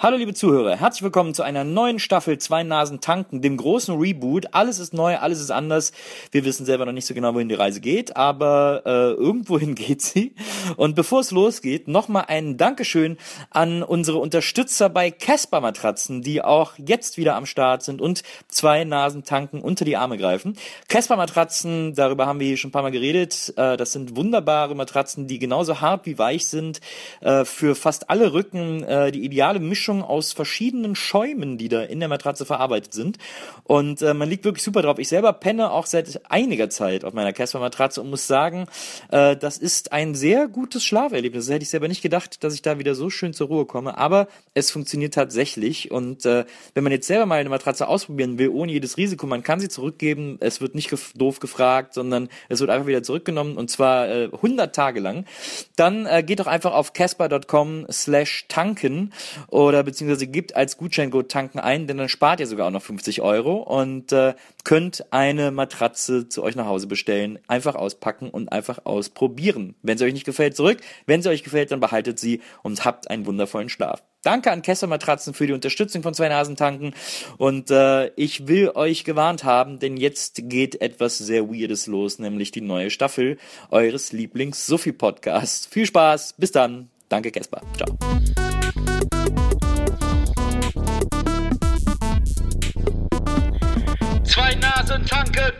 Hallo liebe Zuhörer, herzlich willkommen zu einer neuen Staffel Zwei Nasen tanken, dem großen Reboot. Alles ist neu, alles ist anders. Wir wissen selber noch nicht so genau, wohin die Reise geht, aber äh, irgendwohin geht sie. Und bevor es losgeht, nochmal ein Dankeschön an unsere Unterstützer bei Casper Matratzen, die auch jetzt wieder am Start sind und Zwei Nasen tanken unter die Arme greifen. Casper Matratzen, darüber haben wir hier schon ein paar Mal geredet. Äh, das sind wunderbare Matratzen, die genauso hart wie weich sind, äh, für fast alle Rücken äh, die ideale Mischung Mischung aus verschiedenen Schäumen, die da in der Matratze verarbeitet sind. Und äh, man liegt wirklich super drauf. Ich selber penne auch seit einiger Zeit auf meiner Casper-Matratze und muss sagen, äh, das ist ein sehr gutes Schlaferlebnis. Das hätte ich selber nicht gedacht, dass ich da wieder so schön zur Ruhe komme. Aber es funktioniert tatsächlich. Und äh, wenn man jetzt selber mal eine Matratze ausprobieren will, ohne jedes Risiko, man kann sie zurückgeben. Es wird nicht gef doof gefragt, sondern es wird einfach wieder zurückgenommen und zwar äh, 100 Tage lang. Dann äh, geht doch einfach auf casper.com slash tanken oder oder beziehungsweise gibt als Gutscheincode tanken ein, denn dann spart ihr sogar auch noch 50 Euro und äh, könnt eine Matratze zu euch nach Hause bestellen, einfach auspacken und einfach ausprobieren. Wenn sie euch nicht gefällt, zurück. Wenn sie euch gefällt, dann behaltet sie und habt einen wundervollen Schlaf. Danke an Kessler Matratzen für die Unterstützung von zwei Nasen tanken und äh, ich will euch gewarnt haben, denn jetzt geht etwas sehr Weirdes los, nämlich die neue Staffel eures Lieblings-Sophie-Podcasts. Viel Spaß, bis dann. Danke, Kesper. Ciao. Tanken.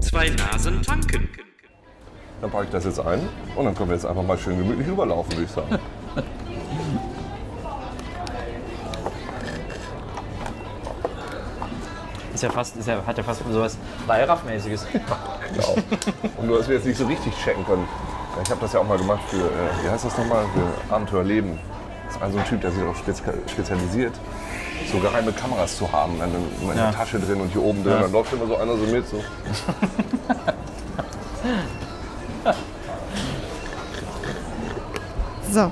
Zwei Nasen tanken. Dann packe ich das jetzt ein und dann können wir jetzt einfach mal schön gemütlich rüberlaufen, würde ich sagen. Ist ja fast, ist ja, hat ja fast sowas Weihrauchmäßiges. Genau. Und du hast mir jetzt nicht so richtig checken können. Ich habe das ja auch mal gemacht für, äh, wie heißt das nochmal, für Abenteuerleben. Das ist also ein Typ, der sich auch spezialisiert, so geheime Kameras zu haben, in, in ja. der Tasche drin und hier oben drin. Ja. Dann läuft immer so einer so mit. So. so.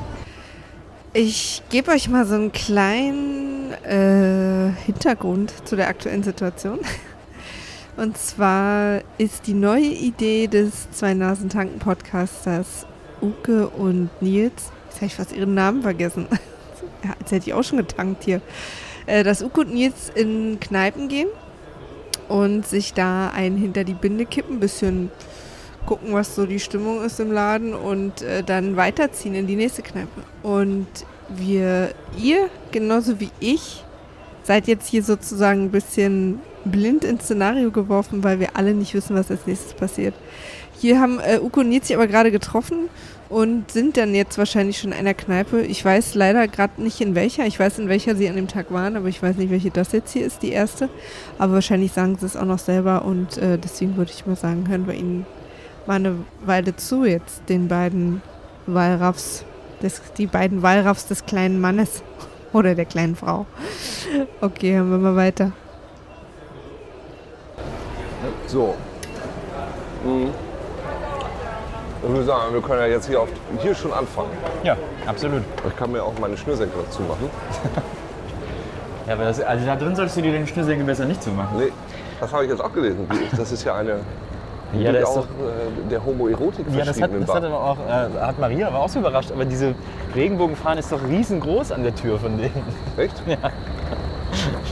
Ich gebe euch mal so einen kleinen äh, Hintergrund zu der aktuellen Situation. Und zwar ist die neue Idee des Zwei-Nasen-Tanken-Podcasters Uke und Nils, jetzt habe ich fast ihren Namen vergessen, ja, als hätte ich auch schon getankt hier, äh, dass Uke und Nils in Kneipen gehen und sich da einen hinter die Binde kippen, bisschen gucken, was so die Stimmung ist im Laden und äh, dann weiterziehen in die nächste Kneipe. Und wir, ihr, genauso wie ich, seid jetzt hier sozusagen ein bisschen blind ins Szenario geworfen, weil wir alle nicht wissen, was als nächstes passiert. Hier haben äh, Uko und Nils sich aber gerade getroffen und sind dann jetzt wahrscheinlich schon in einer Kneipe. Ich weiß leider gerade nicht in welcher. Ich weiß, in welcher sie an dem Tag waren, aber ich weiß nicht, welche das jetzt hier ist, die erste. Aber wahrscheinlich sagen sie es auch noch selber und äh, deswegen würde ich mal sagen, hören wir ihnen mal eine Weile zu jetzt, den beiden Wallraffs, des, die beiden Wallraffs des kleinen Mannes oder der kleinen Frau. Okay, hören wir mal weiter. So. Mhm. Ich würde sagen, wir können ja jetzt hier, auf, hier schon anfangen. Ja, absolut. Ich kann mir auch meine Schnürsenkel dazu machen. ja, aber das, also da drin solltest du dir den Schnürsenkel besser nicht zumachen. Nee, das habe ich jetzt auch gelesen. Das ist ja eine ja, der auch doch, äh, der Homoerotik Ja, das hat, das hat, aber auch, äh, hat Maria aber auch so überrascht. Aber diese Regenbogenfahne ist doch riesengroß an der Tür von denen. Echt? Ja.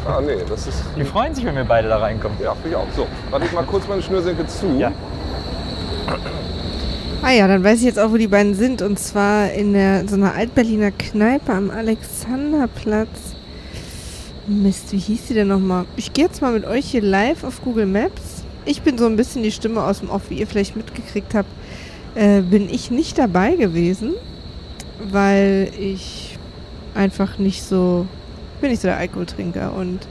Ah, nee, das ist. Die freuen sich, wenn wir beide da reinkommen. Ja, ich auch. So, warte ich mal kurz meine Schnürsenkel zu. Ja. Ah ja, dann weiß ich jetzt auch, wo die beiden sind. Und zwar in der, so einer Altberliner Kneipe am Alexanderplatz. Mist, wie hieß die denn nochmal? Ich gehe jetzt mal mit euch hier live auf Google Maps. Ich bin so ein bisschen die Stimme aus dem Off, wie ihr vielleicht mitgekriegt habt. Äh, bin ich nicht dabei gewesen, weil ich einfach nicht so bin nicht so der Alkoholtrinker und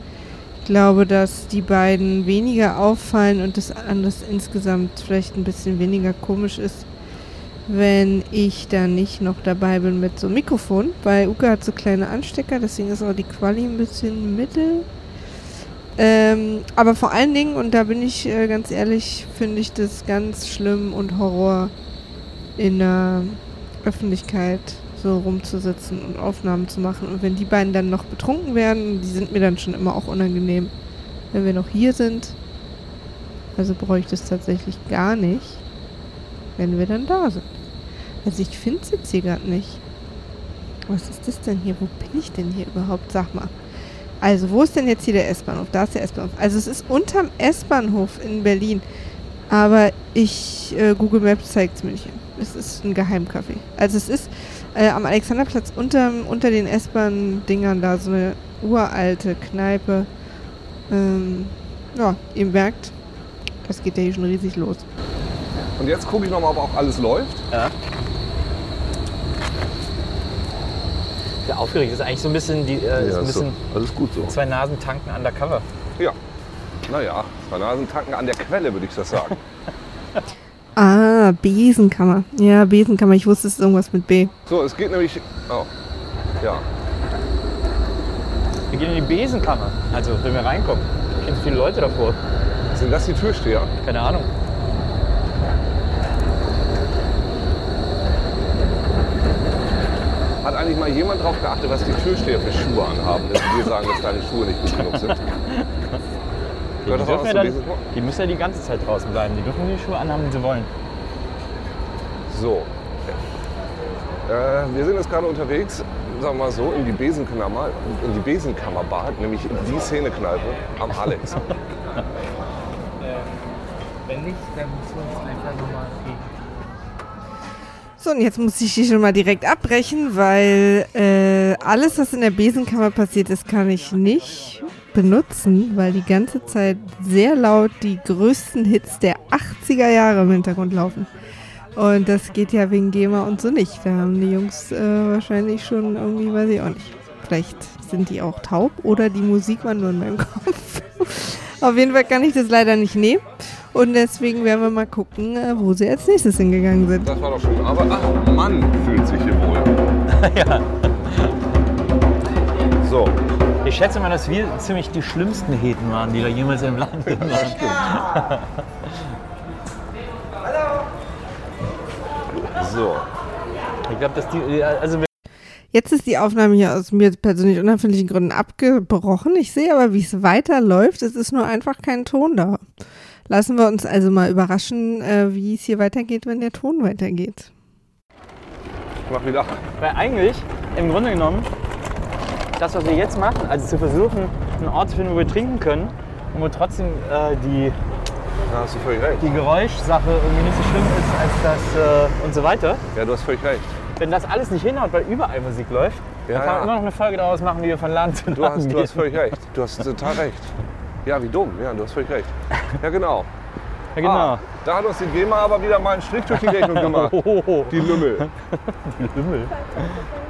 ich glaube, dass die beiden weniger auffallen und das alles insgesamt vielleicht ein bisschen weniger komisch ist, wenn ich da nicht noch dabei bin mit so einem Mikrofon, weil Uke hat so kleine Anstecker, deswegen ist auch die Quali ein bisschen mittel. Ähm, aber vor allen Dingen, und da bin ich äh, ganz ehrlich, finde ich das ganz schlimm und Horror in der Öffentlichkeit so rumzusitzen und Aufnahmen zu machen. Und wenn die beiden dann noch betrunken werden, die sind mir dann schon immer auch unangenehm, wenn wir noch hier sind. Also ich das tatsächlich gar nicht. wenn wir dann da sind. Also ich finde es jetzt hier gerade nicht. Was ist das denn hier? Wo bin ich denn hier überhaupt? Sag mal. Also, wo ist denn jetzt hier der S-Bahnhof? Da ist der S-Bahnhof. Also, es ist unterm S-Bahnhof in Berlin. Aber ich, äh, Google Maps zeigt es mir nicht. Es ist ein Geheimcafé. Also, es ist äh, am Alexanderplatz unterm, unter den S-Bahn-Dingern da so eine uralte Kneipe. Ähm, ja, ihr merkt, das geht ja hier schon riesig los. Und jetzt gucke ich nochmal, ob auch alles läuft. Ja. Ja, aufgeregt ist eigentlich so ein bisschen die, äh, ist ein ist so. bisschen alles gut so. zwei Nasen tanken undercover. Ja. Naja, zwei Nasen tanken an der Quelle, würde ich das sagen. Ah, Besenkammer. Ja, Besenkammer. Ich wusste, es ist irgendwas mit B. So, es geht nämlich. Oh. Ja. Wir gehen in die Besenkammer. Also, wenn wir reinkommen. Da stehen so viele Leute davor. Sind das die Türsteher? Keine Ahnung. Hat eigentlich mal jemand darauf geachtet, was die Türsteher für Schuhe anhaben, dass wir sagen, dass deine Schuhe nicht gut genug sind? Die, dürfen ja dann, die müssen ja die ganze Zeit draußen bleiben. Die dürfen die Schuhe anhaben, die sie wollen. So. Äh, wir sind jetzt gerade unterwegs, sagen wir mal so, in die Besenkammer, in die Besenkammerbad, nämlich in die Szenekneipe am Alex. Wenn nicht, dann müssen wir uns einfach nochmal gegen. So, und jetzt muss ich hier schon mal direkt abbrechen, weil äh, alles, was in der Besenkammer passiert ist, kann ich nicht benutzen, weil die ganze Zeit sehr laut die größten Hits der 80er Jahre im Hintergrund laufen. Und das geht ja wegen GEMA und so nicht. Da haben die Jungs äh, wahrscheinlich schon irgendwie, weiß ich auch nicht. Vielleicht sind die auch taub oder die Musik war nur in meinem Kopf. Auf jeden Fall kann ich das leider nicht nehmen. Und deswegen werden wir mal gucken, äh, wo sie als nächstes hingegangen sind. Das war doch schon. Aber ach, Mann fühlt sich hier wohl. ja. So, Ich schätze mal, dass wir ziemlich die schlimmsten Heten waren, die da jemals im Land waren. so. Ich glaube, dass die. Also, wir- Jetzt ist die Aufnahme hier aus mir persönlich unerfindlichen Gründen abgebrochen. Ich sehe aber, wie es weiterläuft. Es ist nur einfach kein Ton da. Lassen wir uns also mal überraschen, äh, wie es hier weitergeht, wenn der Ton weitergeht. Ich mach wieder. weil eigentlich, im Grunde genommen, das, was wir jetzt machen, also zu versuchen, einen Ort zu finden, wo wir trinken können und wo trotzdem äh, die, Da hast du völlig recht. die Geräuschsache irgendwie nicht so schlimm ist als das äh, und so weiter. Ja, du hast völlig recht. Wenn das alles nicht hinhaut, weil überall Musik läuft, Ja, dann kann man ja. immer noch eine Folge daraus machen, wie wir von Land zu Du Land hast, du gehen. hast völlig recht. Du hast total recht. Ja, wie dumm. Ja, du hast völlig recht. Ja, genau. Ja, genau. Ah, da hat uns die GEMA aber wieder mal einen Strich durch die Rechnung gemacht. Oh, Die Lümmel. die Lümmel.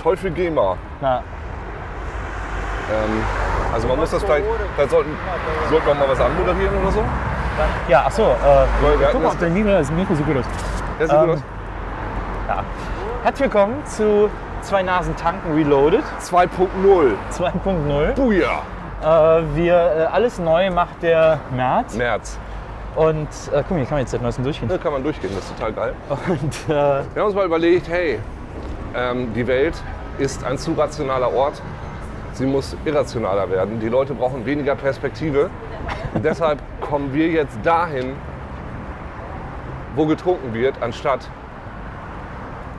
Teufel GEMA. Na, Ähm, also man muss das vielleicht, vielleicht sollten, sollten wir mal was anmoderieren oder so. ja, ach so. Äh, guck mal, dein Mikro, das Mikro sieht gut aus. Ja, sieht gut Ähm, aus. Ja. Herzlich willkommen zu Zwei Nasen tanken Reloaded 2.0. 2.0. Buja. Äh, wir, äh, alles neu macht der März. März. Und äh, guck mal, hier kann man jetzt seit neuestem durchgehen. Da kann man durchgehen, das ist total geil. Und äh, Wir haben uns mal überlegt, hey, ähm, die Welt ist ein zu rationaler Ort. Sie muss irrationaler werden. Die Leute brauchen weniger Perspektive. Deshalb kommen wir jetzt dahin, wo getrunken wird, anstatt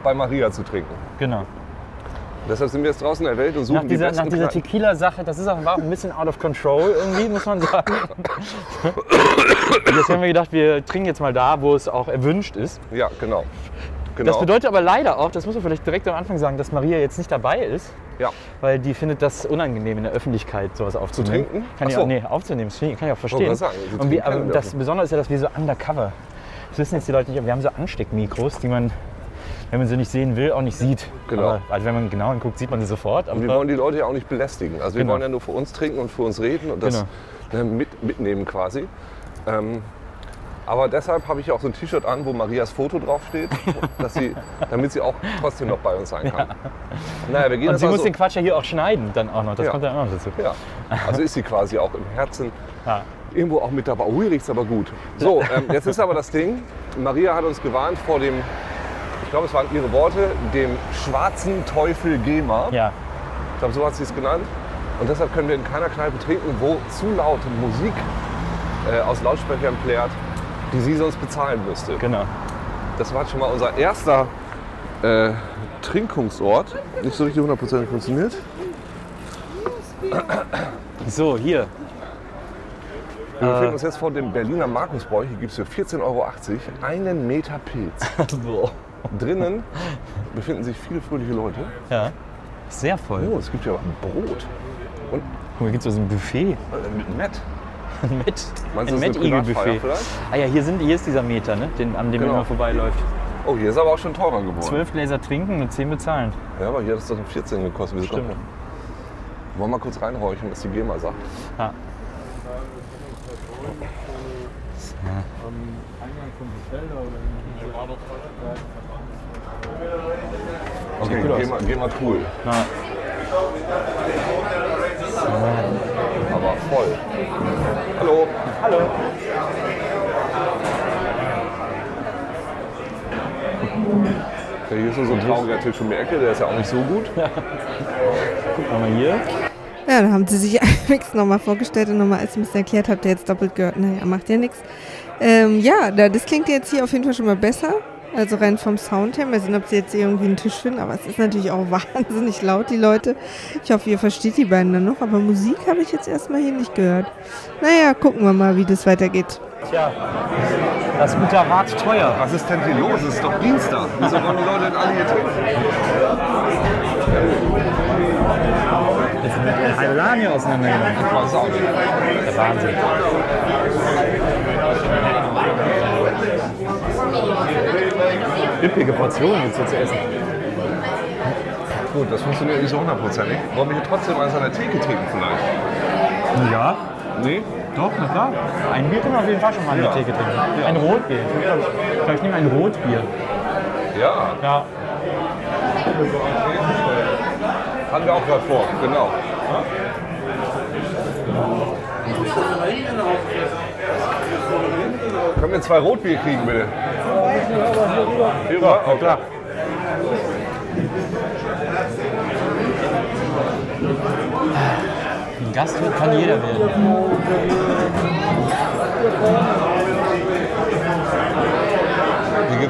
bei Maria zu trinken. genau. Deshalb sind wir jetzt draußen in der Welt und suchen Nach die dieser, besten nach dieser. Tequila-Sache, das ist auch, war auch ein bisschen out of control irgendwie, muss man sagen. Jetzt haben wir gedacht, wir trinken jetzt mal da, wo es auch erwünscht ist. Ja, genau. genau. Das bedeutet aber leider auch, das muss man vielleicht direkt am Anfang sagen, dass Maria jetzt nicht dabei ist, ja. weil die findet das unangenehm in der Öffentlichkeit sowas aufzunehmen. trinken? Kann ich Ach so. auch, nee, aufzunehmen, das kann ich auch verstehen. sagen, Und wir, aber das. Besondere ist ja, dass wir so undercover, das wissen jetzt die Leute nicht, aber wir haben so Ansteckmikros, die man, wenn man sie nicht sehen will, auch nicht sieht. Genau. Aber, also wenn man genau hinguckt, sieht man sie sofort. Aber Und wir wollen die Leute ja auch nicht belästigen. Also wir Genau. wollen ja nur für uns trinken und für uns reden und das ne, mit, mitnehmen quasi. Ähm, aber deshalb habe ich auch so ein T-Shirt an, wo Marias Foto draufsteht, dass sie, damit sie auch trotzdem noch bei uns sein kann. Naja, wir gehen Und sie muss so, den Quatsch ja hier auch schneiden dann auch noch. Das Ja. kommt ja auch noch dazu. ja, also ist sie quasi auch im Herzen Ja. irgendwo auch mit dabei. Oh, hier riecht aber gut. So, ähm, jetzt ist aber das Ding, Maria hat uns gewarnt vor dem, ich glaube es waren ihre Worte, dem schwarzen Teufel GEMA. Ja, Ich glaube, so hat sie es genannt. Und deshalb können wir in keiner Kneipe trinken, wo zu laute Musik äh, aus Lautsprechern plärt, die sie sonst bezahlen müsste. genau. Das war schon mal unser erster äh, Trinkungsort. Nicht so richtig hundertprozentig funktioniert. So, hier. Wir befinden uns jetzt vor dem Berliner Markusbräu. Hier gibt es für 14,80 Euro einen Meter Pilz. Drinnen befinden sich viele fröhliche Leute. ja. Sehr voll. Oh, es gibt hier aber Brot. Und Guck mal, gibt es so ein Buffet. äh, mit Met. Ein Met. Meinst Ein du, Met-Igel-Buffet. Ah ja, hier, sind, hier ist dieser Meter, ne? Den, an dem Genau. man vorbeiläuft. Oh, hier ist aber auch schon teurer geworden. Zwölf Gläser trinken und zehn bezahlen. Ja, aber hier hat es doch 14 gekostet. Wieso Stimmt. Wollen wir mal kurz reinhorchen, was die GEMA sagt? Ja. Okay, gut aus. GEMA, GEMA cool. Na, Aber voll. Hallo. hallo. Ja, hier ist nur so ein trauriger Tisch um die Ecke, der ist ja auch nicht so gut. Guck mal hier. Ja, da haben sie sich Alex nochmal vorgestellt und nochmal alles ein bisschen erklärt, habt ihr jetzt doppelt gehört. Naja, macht ja nichts. Ähm, ja, da- das klingt jetzt hier auf jeden Fall schon mal besser. Also rein vom Sound her. Mal sehen, ob sie jetzt irgendwie einen Tisch finden. Aber es ist natürlich auch wahnsinnig laut, die Leute. Ich hoffe, ihr versteht die beiden dann noch. Aber Musik habe ich jetzt erstmal hier nicht gehört. Naja, gucken wir mal, wie das weitergeht. Tja, das gute Rat teuer. Was ist denn hier los? Es ist doch Dienstag. Wieso wollen die Leute denn alle hier trinken? Jetzt wird ein halber Laden hier auseinandergenommen. Der Wahnsinn. Üppige Portionen jetzt hier zu essen. Gut, das funktioniert nicht so hundertprozentig. Wollen wir hier trotzdem eins an der Theke trinken vielleicht? Ja, Nee? doch, na klar. Ein Bier können wir auf jeden Fall schon mal an Ja. der Theke trinken. Ein Rotbier. Ich glaube, ich, glaub, ich nehme ein Rotbier. Ja, Ja. hatten wir auch gerade vor. Genau. Können wir zwei Rotbier kriegen, bitte? Rüber? Oh, klar. Ein Gastwirt kann jeder werden.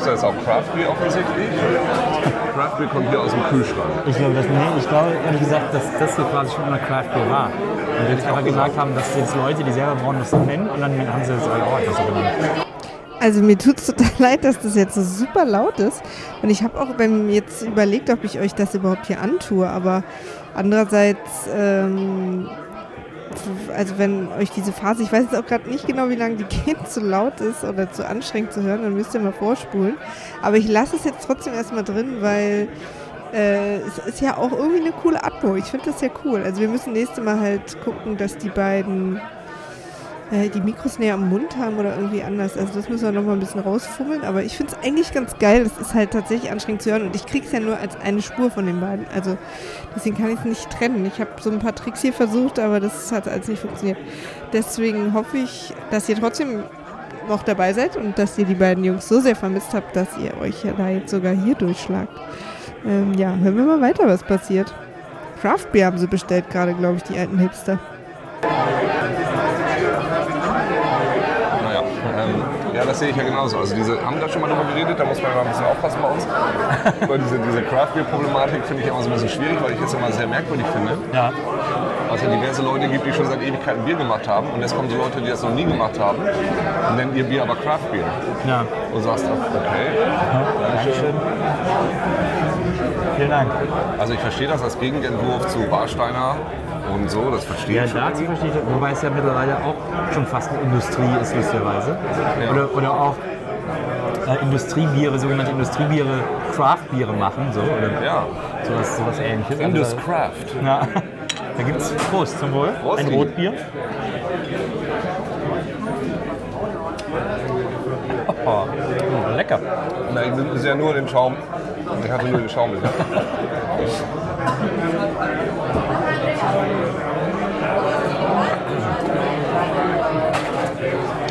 Hier gibt es jetzt auch Craft Beer offensichtlich. Craft Beer kommt hier aus dem Kühlschrank. Ich glaube, das, nee, ich glaube ehrlich gesagt, dass das hier quasi schon immer Craft Beer war. Und wir jetzt einfach gesagt haben, dass jetzt Leute, die selber brauen, das so nennen und dann haben sie das halt auch einfach so genannt. Also mir tut es total leid, dass das jetzt so super laut ist. Und ich habe auch beim jetzt überlegt, ob ich euch das überhaupt hier antue. Aber andererseits, ähm, also wenn euch diese Phase, ich weiß jetzt auch gerade nicht genau, wie lange die geht, zu laut ist oder zu anstrengend zu hören, dann müsst ihr mal vorspulen. Aber ich lasse es jetzt trotzdem erstmal drin, weil äh, es ist ja auch irgendwie eine coole Atmo. Ich finde das ja cool. Also wir müssen nächstes Mal halt gucken, dass die beiden äh, die Mikros näher am Mund haben oder irgendwie anders. Also das müssen wir noch mal ein bisschen rausfummeln. Aber ich finde es eigentlich ganz geil. Das ist halt tatsächlich anstrengend zu hören. Und ich kriege es ja nur als eine Spur von den beiden. Also deswegen kann ich es nicht trennen. Ich habe so ein paar Tricks hier versucht, aber das hat alles nicht funktioniert. Deswegen hoffe ich, dass ihr trotzdem noch dabei seid und dass ihr die beiden Jungs so sehr vermisst habt, dass ihr euch ja da jetzt sogar hier durchschlagt. Ähm, ja, hören wir mal weiter, was passiert. Craft Beer haben sie bestellt gerade, glaube ich, die alten Hipster. Naja, ähm, ja, das sehe ich ja genauso. Also diese, haben da schon mal drüber geredet, da muss man mal ein bisschen aufpassen bei uns. weil diese, diese Craft Beer Problematik finde ich immer so ein bisschen schwierig, weil ich es immer sehr merkwürdig finde. Ja. Weil es ja diverse Leute gibt, die schon seit Ewigkeiten Bier gemacht haben und jetzt kommen so Leute, die das noch nie gemacht haben und nennen ihr Bier aber Craft Beer. Ja. Und sagst okay. Dankeschön. Vielen Dank. Also ich verstehe das als Gegenentwurf zu Warsteiner und so, das verstehe Ja, ich schon. dazu verstehe ich, wobei es ja mittlerweile auch schon fast eine Industrie ist, lustigerweise. Ja. Oder, oder auch äh, Industriebiere, sogenannte Industriebiere, Craftbiere machen, so, oder Ja, sowas, sowas ähnliches. Also Indus da- Craft. Ja. Da gibt es Prost zum Wohl. Prost, Ein. Rotbier. Oh, mm, lecker. Na, ich bin ja nur den Schaum. Ich hatte nur den Schaum. bisher.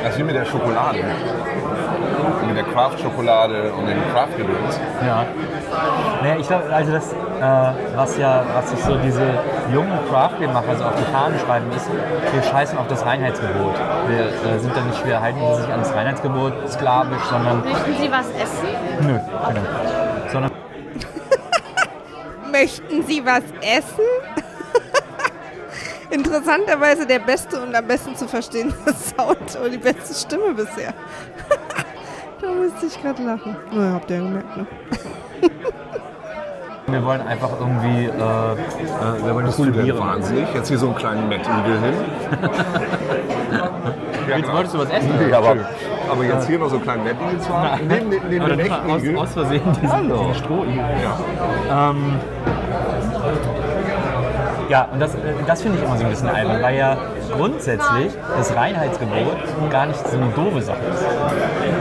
Das ist wie mit der Schokolade. Mit der Craft-Schokolade und dem Craft-Gedöns. Ja. Naja, ich glaube, also das, äh, was ja, was sich so diese jungen Craft-Beer-Macher so auf die Fahnen schreiben, ist, wir scheißen auf das Reinheitsgebot. Wir äh, sind dann nicht, wir halten sich an das Reinheitsgebot sklavisch, sondern, Möchten Sie was essen? nö, genau. Sondern, Möchten Sie was essen? Interessanterweise der beste und am besten zu verstehende Sound und die beste Stimme bisher. da musste ich gerade lachen. Naja, habt ihr ja gemerkt, ne? wir wollen einfach irgendwie, äh, äh, wir wollen das Cool, probieren. wahnsinnig. Jetzt hier so einen kleinen Matt Eagle hin. ja, Jetzt wolltest du was essen? Nee, aber, aber jetzt hier noch so einen kleinen Eagle zu haben, neben, neben, neben dem echten aus, Igel. aus Versehen diesen, Hallo. diesen Strohigel. Ja. Ähm, ja, und das, äh, das finde ich immer so ein bisschen albern, weil ja grundsätzlich das Reinheitsgebot gar nicht so eine doofe Sache ist.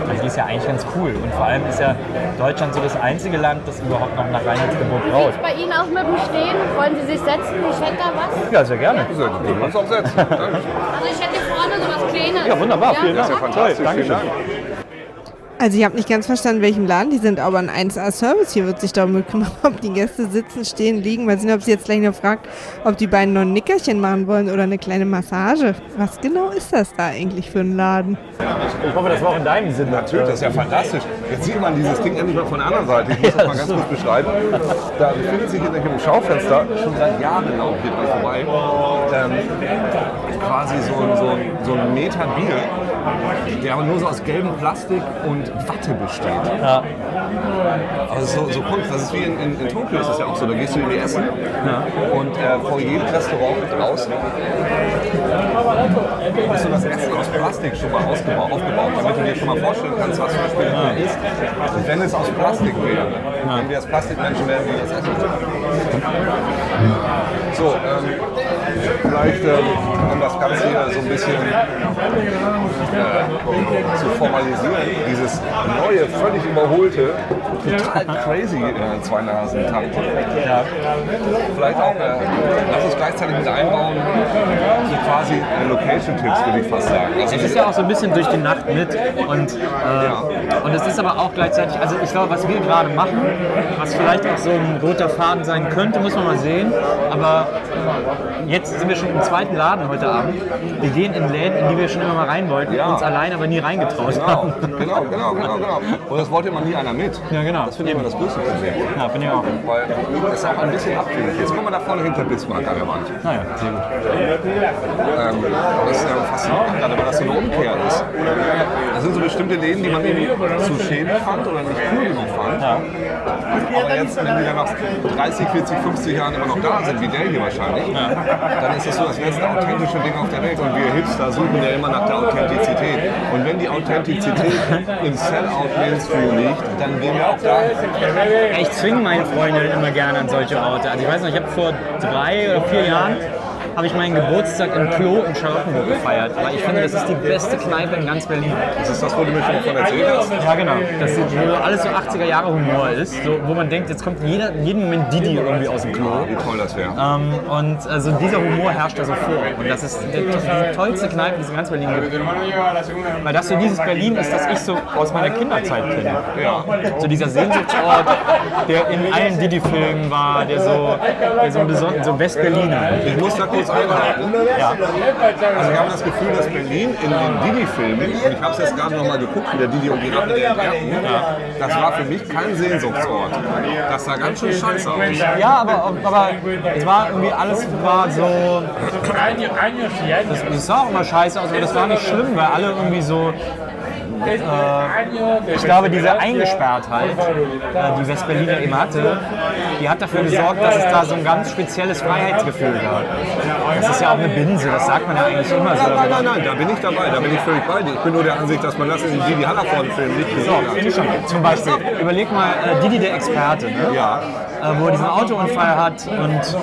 Also die ist ja eigentlich ganz cool. Und vor allem ist ja Deutschland so das einzige Land, das überhaupt noch nach Reinheitsgebot braut. Bei Ihnen auch mit dem Stehen? Wollen Sie sich setzen? Ich hätte da was. Ja, sehr gerne. So, Du kannst auch setzen. Also ich hätte Kleines. Ja, wunderbar, vielen Das Dank. ist ja fantastisch. Dankeschön. Vielen Dank. Also ich habe nicht ganz verstanden, welchem Laden die sind, aber ein 1A-Service hier wird sich darum kümmern, ob die Gäste sitzen, stehen, liegen. Mal sehen, ob sie jetzt gleich noch fragt, ob die beiden noch ein Nickerchen machen wollen oder eine kleine Massage. Was genau ist das da eigentlich für ein Laden? Ich hoffe, das war auch in deinem Sinne. Natürlich, das ist ja fantastisch. Jetzt sieht man dieses Ding endlich mal von der anderen Seite. Ich muss das mal ganz kurz beschreiben. Da befindet sich hinter dem Schaufenster schon seit Jahren auch hier vorbei. Ähm, quasi so, ein- so, ein- so ein Meter Bier, der aber nur so aus gelbem Plastik und Watte besteht. Ja. Also so, so Kunst, das ist wie in, in, in Tokio ist das ja auch so. Da gehst du in die Essen und äh, vor jedem Restaurant draußen hast du das Essen aus Plastik schon mal ausgebaut, aufgebaut, damit du dir schon mal vorstellen kannst, was zum Beispiel hier ist. Und wenn es aus Plastik wäre, wenn wir als Plastikmenschen wären, wie das Essen. So, ähm, vielleicht ähm, um das Ganze hier so ein bisschen äh, zu formalisieren, dieses neue, völlig überholte, total crazy äh, zwei Nasen Tank. Ja. Vielleicht auch, äh, lass uns gleichzeitig mit einbauen, so quasi äh, Location-Tipps, würde ich fast sagen. Also, Es ist ja auch so ein bisschen durch die Nacht mit und, äh, und es ist aber auch gleichzeitig, also ich glaube, was wir gerade machen, was vielleicht auch so ein roter Faden sein könnte, muss man mal sehen, aber out. Jetzt sind wir schon im zweiten Laden heute Abend. Wir gehen in Läden, in die wir schon immer mal rein wollten, Ja. uns allein aber nie reingetraut Genau, haben. genau, genau, genau, genau. Und das wollte immer nie einer mit. Ja, genau. Das finde ich immer das größte Problem. Ja, finde ich auch. Weil es auch ein bisschen abhängig ist. Guck mal da vorne hinter Bismarck an der Wand. Naja, sehr gut. Ähm, das ist ja faszinierend, gerade weil das so eine Umkehr ist. Da sind so bestimmte Läden, die man irgendwie zu schädlich fand oder nicht cool genug fand. Aber jetzt, wenn die dann nach 30, 40, 50 Jahren immer noch da sind, wie der hier wahrscheinlich, dann ist das so das letzte authentische Ding auf der Welt. Und wir Hipster suchen ja immer nach der Authentizität. Und wenn die Authentizität im Sellout-Mainstream liegt, dann gehen wir auch da. Ich zwinge meine Freundinnen immer gerne an solche Orte. Also ich weiß noch, ich habe vor drei oder vier Jahren habe ich meinen Geburtstag im Klo in Charlottenburg gefeiert. Weil ich finde, das ist die beste Kneipe in ganz Berlin. Das ist das, wo du mir schon davon erzählt hast. Ja, genau. Das ist, wo alles so 80er Jahre Humor ist, so, wo man denkt, jetzt kommt jeder, jeden Moment Didi irgendwie aus dem Klo. Wie toll das wäre. Ähm, und also dieser Humor herrscht da so vor. Und das ist die, die tollste Kneipe, die es in ganz Berlin gibt. Weil das so dieses Berlin ist, das ich so aus meiner Kinderzeit kenne. Ja. So dieser Sehnsuchtsort, der in allen Didi-Filmen war, der so, der so so West-Berliner. Ich muss da kurz einhaken. Ja. Also wir haben das Gefühl, dass Berlin in den Didi-Filmen, und ich habe es jetzt gerade noch mal geguckt, wie der Didi und die Ratte der Entwerten, das war für mich kein Sehnsuchtsort. Das sah ganz schön scheiße aus. Ja, aber, aber es war irgendwie alles war so. Das, das sah auch immer scheiße aus, aber das war nicht schlimm, weil alle irgendwie so. Äh, ich glaube, diese Eingesperrtheit, äh, die West-Berliner eben hatte, die hat dafür gesorgt, dass es da so ein ganz spezielles Freiheitsgefühl gab. Das ist ja auch eine Binse, das sagt man ja eigentlich immer so. Nein, nein, nein, nein, da bin ich dabei, da bin ich völlig bei dir. Ich bin nur der Ansicht, dass man das in Didi Hallervorden-Film nicht gesehen So, hat. schon. Zum Beispiel, überleg mal, äh, Didi der Experte, ne? Ja, äh, wo er diesen Autounfall hat und.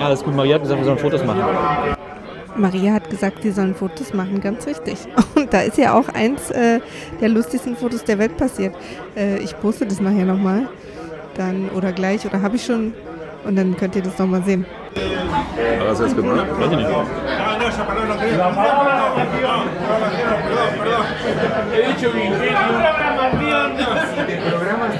Ja, das ist gut, Maria hat gesagt, wir sollen Fotos machen. Maria hat gesagt, sie sollen Fotos machen, ganz richtig. Und da ist ja auch eins äh, der lustigsten Fotos der Welt passiert. Äh, ich poste das nachher nochmal. Dann oder gleich oder habe ich schon. Und dann könnt ihr das nochmal sehen. Hat er das jetzt gemacht? Weiß ich nicht.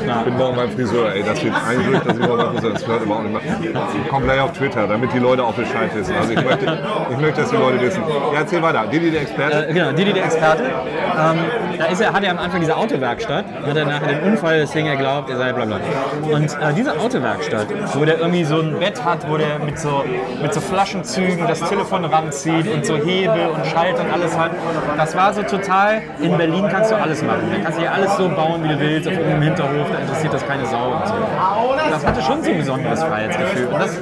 Ich bin morgen beim Friseur, ey. Das wird ein Glück, dass ich morgen beim Friseur Das gehört überhaupt nicht mehr. Komm gleich auf Twitter, damit die Leute auch Bescheid wissen. Also ich möchte, ich möchte dass die Leute wissen. Ja, erzähl weiter. Didi, der Experte. Äh, genau, Didi der Experte. Ähm, da ist er, hat er am Anfang diese Autowerkstatt, hat er nachher den Unfall, deswegen er glaubt, er sei bla bla. Und äh, diese Autowerkstatt, wo der irgendwie so ein Bett hat, wo der mit so, mit so Flaschenzügen das Telefon ranzieht und so Hebel und Schalter und alles hat, das war so total, in Berlin kannst du alles machen. Da kannst du hier alles so bauen, wie du willst, auf irgendeinem Hinterhof, da interessiert das keine Sau und so. Das hatte schon so ein besonderes Freiheitsgefühl. Und das,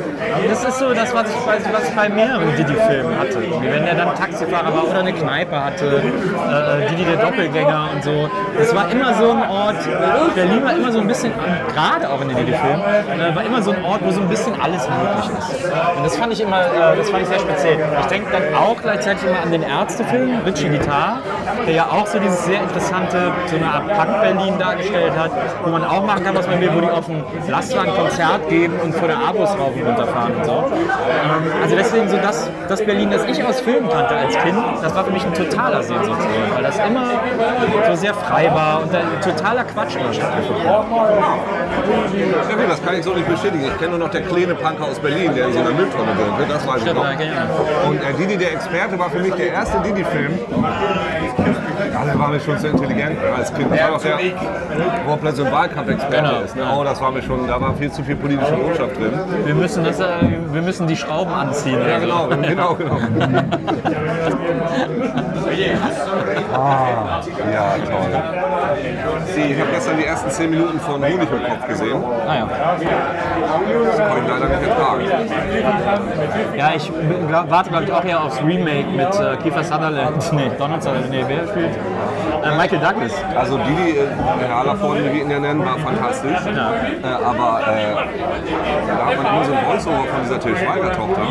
das ist so das, was ich, was ich bei mehreren Didi-Filmen hatte. Wenn der dann Taxifahrer war oder eine Kneipe hatte, äh, Didi der Doppelgänger und so. Das war immer so ein Ort, Berlin war immer so ein bisschen, gerade auch in den Didi-Filmen, äh, war immer so ein Ort, wo so ein bisschen alles möglich ist. Und das fand ich immer, äh, das fand ich sehr speziell. Ich denke dann auch gleichzeitig immer an den Ärztefilm, Richie Guitar, der ja auch so dieses sehr interessante, so eine Art Punk-Berlin dargestellt hat, wo man auch machen kann, was man will, wo die auf dem Lastwagen Konzert geben und vor der Abos rauf und runter fahren und so. Ähm, also deswegen so das, das Berlin, das ich aus Filmen kannte als Kind, das war für mich ein totaler Sehnsuchtsort, weil das immer so sehr frei war und ein totaler Quatsch immer stattgefunden hat. Ja das kann ich so nicht bestätigen. Ich kenne nur noch der kleine Punker aus Berlin, der so einer Mülltonne wohnt. Das weiß ich noch. Und äh, Didi, der Experte, war für mich der erste Didi-Film. Ja, der war mir schon zu intelligent als Kind. Das war doch der, wo er plötzlich ein Wahlkampfexperte Genau. ist. Ne? Oh, das war mir schon, da war viel zu viel politische Botschaft drin. Wir müssen, das, äh, wir müssen die Schrauben anziehen. Ja, genau, genau, genau. Ah, ja, toll. Sie, ich habe gestern die ersten 10 Minuten von Honig im Kopf gesehen. Naja. Das konnte ich leider nicht ertragen. Ja, ich glaub, warte, glaube ich, auch eher aufs Remake mit äh, Kiefer Sutherland. Nee, Donald Sutherland. Nee, wer spielt? Äh, Michael Douglas. Also die, die äh, Herr wie wir ihn ja nennen, war fantastisch. Ja. Äh, aber äh, da hat man immer so ein Voice-Over von dieser Till Schweiger-Tochter,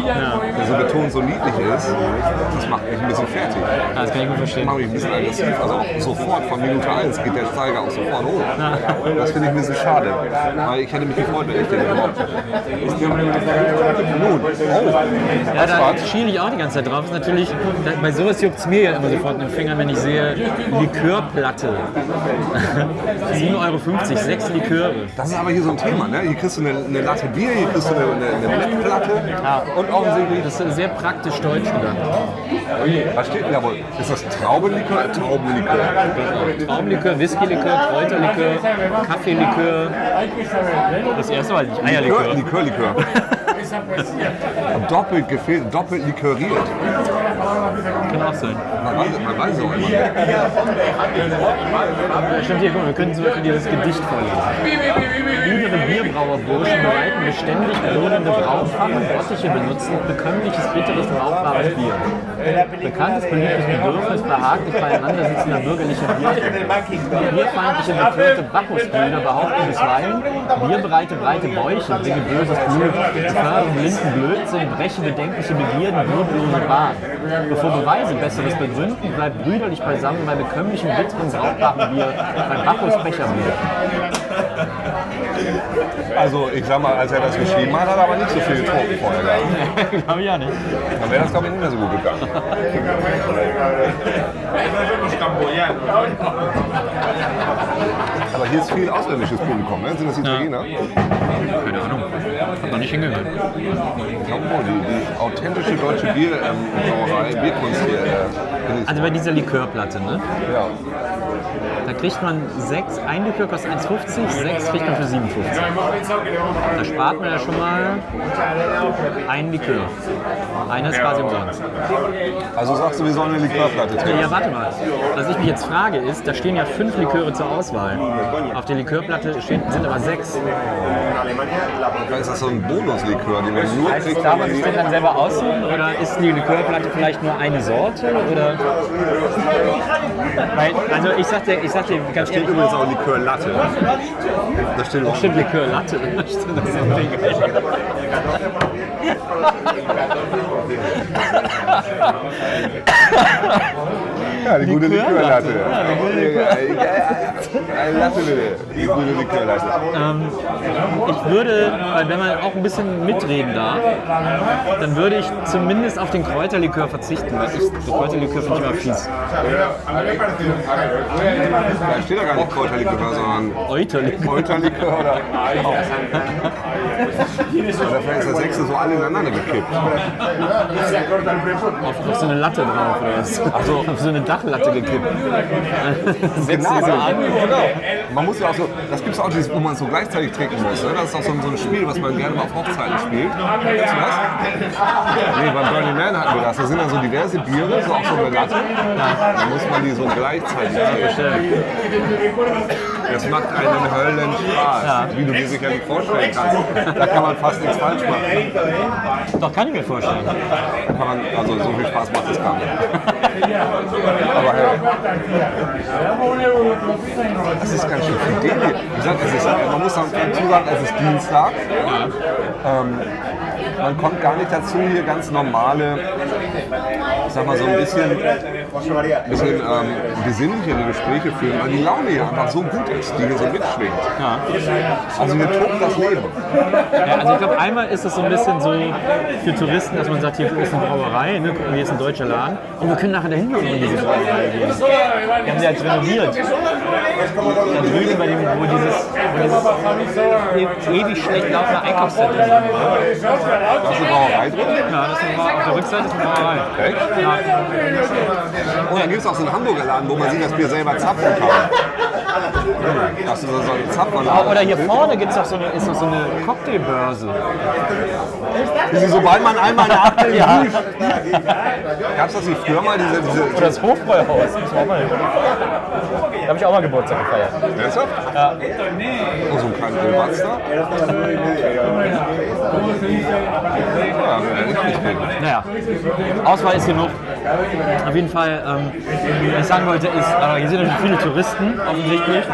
der so betont so niedlich ist. Das macht mich ein bisschen fertig. Ja, das kann ich gut verstehen. macht mich ein bisschen aggressiv. Also auch sofort von Minute 1 geht der Zeiger auch sofort hoch. Das finde ich ein bisschen schade. Weil ich hätte mich gefreut, wenn ich den überhaupt. Nun, oh, Ja, da schiele ich auch die ganze Zeit drauf. Ist natürlich, bei sowas juckt es mir ja immer sofort in den Fingern, wenn ich sehe, Likörplatte. 7,50 Euro, sechs Liköre. das ist aber hier so ein Thema. Ne? Hier kriegst du eine, eine Latte Bier, hier kriegst du eine, eine, eine Mettplatte. Ja. Und offensichtlich, Das ist sehr praktisch deutsch gegangen. was steht denn da wohl? Ist das Traubenlikör? Traubenlikör. Traumlikör, Whiskylikör, Kräuterlikör, Kaffeelikör. Das erste weiß ich nicht, Likör, Eierlikör. Likör, Likör. doppelt gefehlt, doppelt liköriert. Kann auch sein. Man weiß, man weiß auch immer. Stimmt hier, guck mal, wir können zum Beispiel dieses Gedicht vorlesen. Niedere Bierbrauerburschen bereiten beständig lohnende Braupfannen, Bottiche benutzen bekömmliches, bitteres, brauchbares Bier. Bekanntes, beliebtes Bedürfnis, behaglich beieinander sitzender bürgerlicher Bier. Bierfeindliche, betörte Bacchusbrüder behaupten bisweilen, bierbereite, breite Bäuche bringe böses Blut, fördern blinden Blödsinn, breche bedenkliche Begierden, würdelose Bahn. Bevor Beweise Besseres begründen, bleibt brüderlich beisammen bei bekömmlichem, bitteren, brauchbaren Bier, bei Bacchus Becherbier. Also ich sag mal, als er das geschrieben hat, hat er aber nicht so viel getrunken vorher gehabt. Glaube ich auch nicht. Dann wäre das glaube ich nicht mehr so gut gegangen. Aber hier ist viel ausländisches Publikum, ne? Sind das Italiener? Keine Ahnung. Noch nicht hingehört. Ich glaube wohl, die, die authentische deutsche Bierbrauerei, Bierkunst hier. Äh. Also bei dieser Likörplatte, ne? ja. Da kriegt man sechs, ein Likör kostet 1,50, sechs kriegt man für 57. Da spart man ja schon mal ein Likör. Einer ist quasi umsonst. Also sagst du, wir sollen eine Likörplatte trinken? Ja, warte mal. Was ich mich jetzt frage ist, da stehen ja fünf Liköre zur Auswahl. Auf der Likörplatte stehen, sind aber sechs. Ist das so ein Bonuslikör, den man nur Heißt kriegt, da, wenn was man ich die... denn dann selber aussuchen? Oder ist die Likörplatte vielleicht nur eine Sorte? Oder? Weil, also ich sag dir, ich sag dir ganz steht ehrlich, übrigens auch Likörlatte. Da steht auch Stimmt, Likörlatte. Stimmt, das ist ein Ding. Ja, die gute Likörlatte. Likörlatte. Ja, die gute Ja, ja, ja. Eine Latte bitte. Die gute Likörlatte. Ähm, ich würde, weil wenn man auch ein bisschen mitreden darf, dann würde ich zumindest auf den Kräuterlikör verzichten, weil ich so Kräuterlikör finde ich immer fies. Da steht ja gar nicht Kräuterlikör, sondern Euterlikör. Kräuterlikör oder Oder vielleicht ist das sechste so alle ineinander gekippt. Auf, auf so eine Latte drauf oder was? Also auf so eine Dachlatte gekippt. Genau, so an. genau. Man muss ja auch so, das gibt es auch dieses, wo man so gleichzeitig trinken muss. Ne? Das ist auch so, ein- so ein Spiel, was man gerne mal auf Hochzeiten spielt. Kennst du das? Nee, beim Burning Man hatten wir das. Da sind dann so diverse Biere, so auch so eine Latte. Da muss man die so gleichzeitig trinken. Das macht einen Höllenspaß, wie du dir sicherlich vorstellen kannst. Da kann man fast nichts falsch machen. Doch, kann ich mir vorstellen. Man, also so viel Spaß macht das gar nicht. Aber hey, das ist ganz schön viel. Wie gesagt, es ist, man muss dazu sagen, es ist Dienstag. Ähm, man kommt gar nicht dazu, hier ganz normale, ich sag mal so ein bisschen, bisschen ähm, besinnlichere Gespräche führen, weil die Laune hier einfach so gut ist, die hier so mitschwingt. Ja. Also hier tobt das Leben. Ja, also ich glaube, einmal ist das so ein bisschen so für Touristen, dass man sagt, hier ist eine Brauerei, ne? gucken, hier ist ein deutscher Laden und wir können nachher dahin gehen in diese Brauerei gehen. Die haben sie jetzt renoviert. Da drüben bei dem, wo dieses, wo dieses e- ewig schlecht laufende Einkaufszentrum ist. Da ist eine Brauerei drin. Ja, das ist eine Brauerei. Auf der Rückseite ist eine Brauerei. Echt? Ja. Und dann gibt es auch so einen Hamburger Laden, wo man sich das Bier selber zapfen kann. Das ist so ein Zapferladen. Oder hier vorne gibt's auch so eine, ist noch so eine Cocktailbörse. Wie sobald man einmal eine Achtel Ja. Gab es das nicht früher mal, diese... diese Oder das Hofbräuhaus. Das war mal. Da habe ich auch mal Geburtstag gefeiert. Ernsthaft? Ja. Oh, so ein kleiner kennen. Naja, Auswahl ist genug. Auf jeden Fall, ähm, was ich sagen wollte, ist, äh, hier sind natürlich viele Touristen, offensichtlich.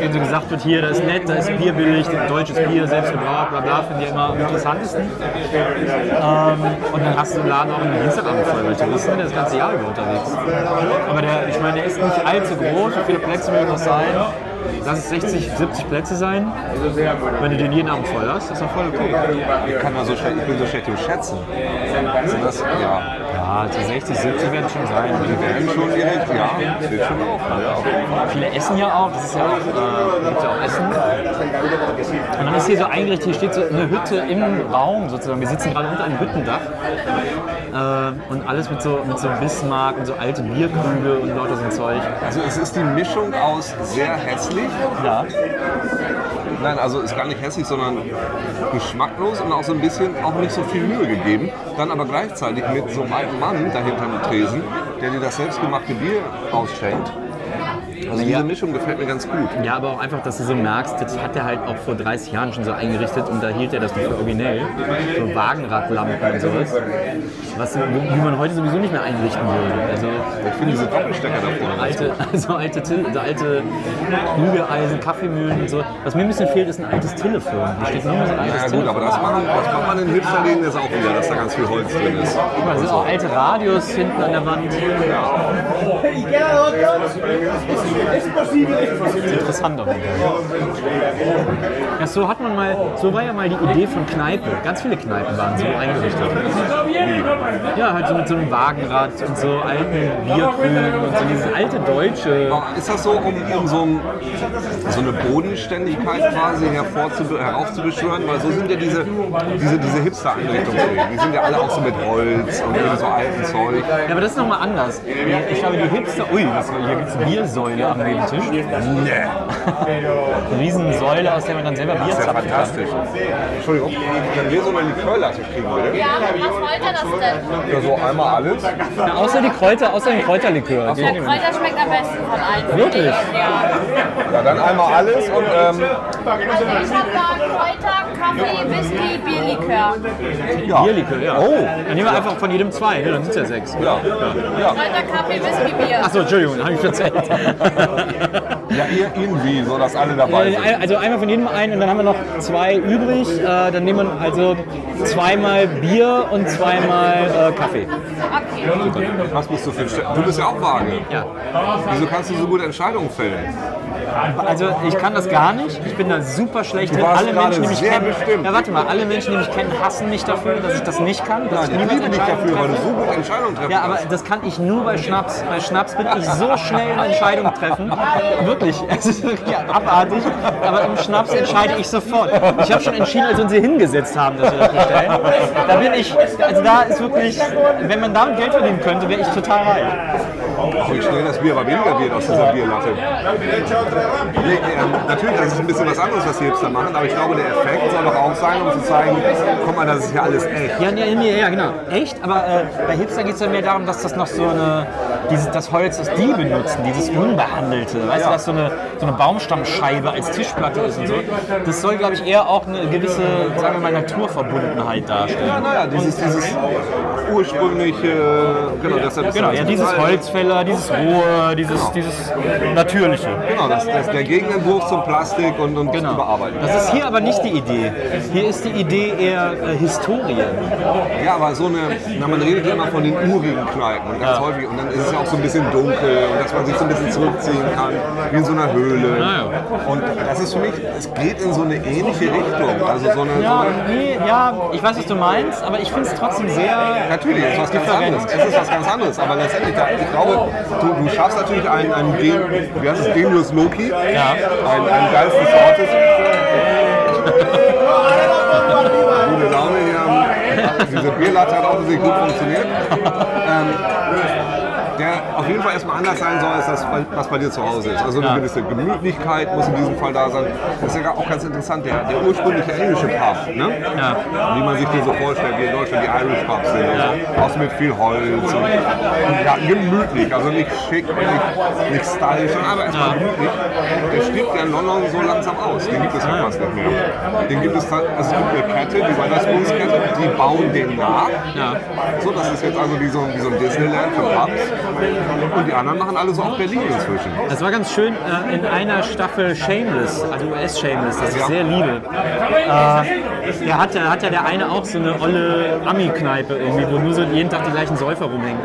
Denen so gesagt wird, hier, da ist nett, da ist Bier billig, deutsches Bier, selbst gebraut, bla bla, finde ich immer am interessantesten. Ähm, und dann hast du den Laden auch im Dienstagabend voll, weil Touristen sind das ganze Jahr über unterwegs. Aber der, ich meine, der ist nicht allzu groß, wie viele Plätze mögen das sein? Lass es 60, 70 Plätze sein. Wenn du den jeden Abend voll hast, ist doch voll okay. Ich, kann so ich bin so schlecht im Schätzen. Das, ja, Ja, also 60, 70 werden schon sein. die werden schon direkt, ja, steht schon auf. Ja, auf jeden Fall. Viele essen ja auch, das ist ja auch, äh, gibt ja auch Essen. Und dann ist hier so eingerichtet, hier steht so eine Hütte im Raum sozusagen. Wir sitzen gerade unter einem Hüttendach. Äh, und alles mit so, mit so Bismarck und so alte Bierkrüge und lauter so ein Zeug. Also es ist die Mischung aus sehr hässlich, Ja. Nein, also ist gar nicht hässlich, sondern geschmacklos und auch so ein bisschen auch nicht so viel Mühe gegeben. Dann aber gleichzeitig mit so einem alten Mann dahinter dem Tresen, der dir das selbstgemachte Bier ausschenkt. Also diese Ja. Mischung gefällt mir ganz gut. Ja, aber auch einfach, dass du so merkst, das hat er halt auch vor 30 Jahren schon so eingerichtet und da hielt er das noch für originell. So Wagenradlampen und sowas. Was, wie man heute sowieso nicht mehr einrichten würde. Also Ich finde diese Doppelstecker da vorne. alte, also alte, also alte Bügeleisen, Kaffeemühlen und so. Was mir ein bisschen fehlt, ist ein altes Telefon. Hier steht nur so ein altes Ja gut, Telefon. aber das machen, das macht man in Hipsterläden jetzt auch wieder, dass da ganz viel Holz drin ist. Guck mal, da sind auch alte Radios hinten an der Wand. Das ist interessant auf jeden Fall. Ja, so hat man mal, so war ja mal die Idee von Kneipe. Ganz viele Kneipen waren so eingerichtet. Ja, halt so mit so einem Wagenrad und so alten Bierkrügen und so dieses alte deutsche. Ist das so, um, um so, ein, so eine Bodenständigkeit quasi heraufzubeschwören? Weil so sind ja diese, diese, diese Hipster-Einrichtungsläden. Die sind ja alle auch so mit Holz und so alten Zeug. Ja, aber das ist nochmal anders. Ich glaube, die Hipster. Ui, was, hier gibt es eine Biersäule am Nebentisch. Nee. Eine Riesensäule, aus der man dann selber Bier Das ist ja zapfen kann. fantastisch. Entschuldigung, können wir so eine Likörlatte kriegen, bitte? Ja, was wollt ihr das denn? Ja, so einmal alles. Ja, außer die Kräuter, außer den Kräuterlikör. Der. Kräuter schmeckt am besten von allen. Wirklich? Ja. Ja, dann einmal alles und ähm, Also ich habe da Kräuter, Kaffee, Whisky, Bierlikör. ja. Bierlikör, ja. Oh. Dann nehmen wir einfach von jedem zwei, ne? dann sind es ja sechs. Ja. ja. Kräuter, Kaffee, Whisky, Bier. Achso, Entschuldigung, habe ich verzählt. Ja, ir- irgendwie, so dass alle dabei Äh, sind. Also einmal von jedem einen und dann haben wir noch zwei übrig. Äh, dann nehmen wir also zweimal Bier und zweimal äh, Kaffee. Was bist du für ein Du bist ja auch vage. Ja. Wieso kannst du so gute Entscheidungen fällen? Also ich kann das gar nicht. Ich bin da super schlecht drin. Alle Menschen, die mich kennen, bestimmt. ja warte mal, alle Menschen, die mich kennen, hassen mich dafür, dass ich das nicht kann. Dass Nein, ich liebe dich dafür, weil du so gute Entscheidungen treffen Ja, aber das kann ich nur bei Schnaps. Bei Schnaps bin ich so schnell eine Entscheidung treffen. Wirklich. Es ist wirklich abartig. Aber im Schnaps entscheide ich sofort. Ich habe schon entschieden, als wir uns hier hingesetzt haben, dass wir das bestellen. Da bin ich, also da ist wirklich, wenn man damit Geld verdienen könnte, wäre ich total reich. Und schnell das Bier aber weniger wird aus dieser Bierlatte. Nee, ähm, natürlich, das ist ein bisschen was anderes, was die Hipster machen, aber ich glaube, der Effekt soll doch auch sein, um zu zeigen, guck mal, das ist ja alles echt. Ja, nee, ja, genau. Echt? Aber äh, bei Hipster geht es ja mehr darum, dass das noch so eine, dieses, das Holz, das die benutzen, dieses unbehandelte, weißt du, dass so eine, so eine Baumstammscheibe als Tischplatte ist und so. Das soll, glaube ich, eher auch eine gewisse, sagen wir mal, Naturverbundenheit darstellen. Ja, naja, dieses, dieses ursprüngliche, genau, das ist Genau, ja, dieses Holzfäller, dieses Rohe, dieses, dieses Natürliche. Genau, das, das ist der Gegenentwurf zum Plastik und, und Genau. Überarbeiten. Das ist hier aber nicht die Idee. Hier ist die Idee eher äh, Historie. Ja, aber so eine, na, man redet ja immer von den urigen Kneipen und ganz Ja. häufig und dann ist es ja auch so ein bisschen dunkel und dass man sich so ein bisschen zurückziehen kann, wie in so einer Höhle. Ja, Und das ist für mich, es geht in so eine ähnliche Richtung. Also so eine, Ja, so eine nee, ja, ich weiß, was du meinst, aber ich finde es trotzdem sehr. Natürlich, es ist was ganz anderes. Es ist was ganz anderes. Aber letztendlich, ich glaube, du, du schaffst natürlich einen, einen Gen, wie heißt es, Genius Loki, Ja. einen, einen geilsten Sortes. Gute Laune hier. Diese Bierlatte hat auch sehr gut funktioniert. Ähm, der auf jeden Fall erstmal anders sein soll, als das, was bei dir zu Hause ist. Also eine gewisse Gemütlichkeit muss in diesem Fall da sein. Das ist ja auch ganz interessant, der, der ursprüngliche englische Pub, ne? Wie man sich den so vorstellt, wie in Deutschland die Irish Pubs sind. und So. Auch mit viel Holz und, ja, gemütlich, also nicht schick, nicht, nicht stylisch, aber erstmal gemütlich. Der stirbt ja in London so langsam aus. Den gibt es ja fast nicht mehr. Den gibt es, also es gibt eine Kette, die Wetherspoons Kette, die bauen den nach. So, das ist jetzt also wie so, ein- wie so ein Disneyland für Pubs. Und die anderen machen alle so auf Berlin inzwischen. Das war ganz schön äh, in einer Staffel Shameless, also US Shameless, das ich Ja. sehr liebe. Äh, der hat, ja- hat ja der eine auch so eine olle Ami-Kneipe irgendwie, wo nur so jeden Tag die gleichen Säufer rumhängen.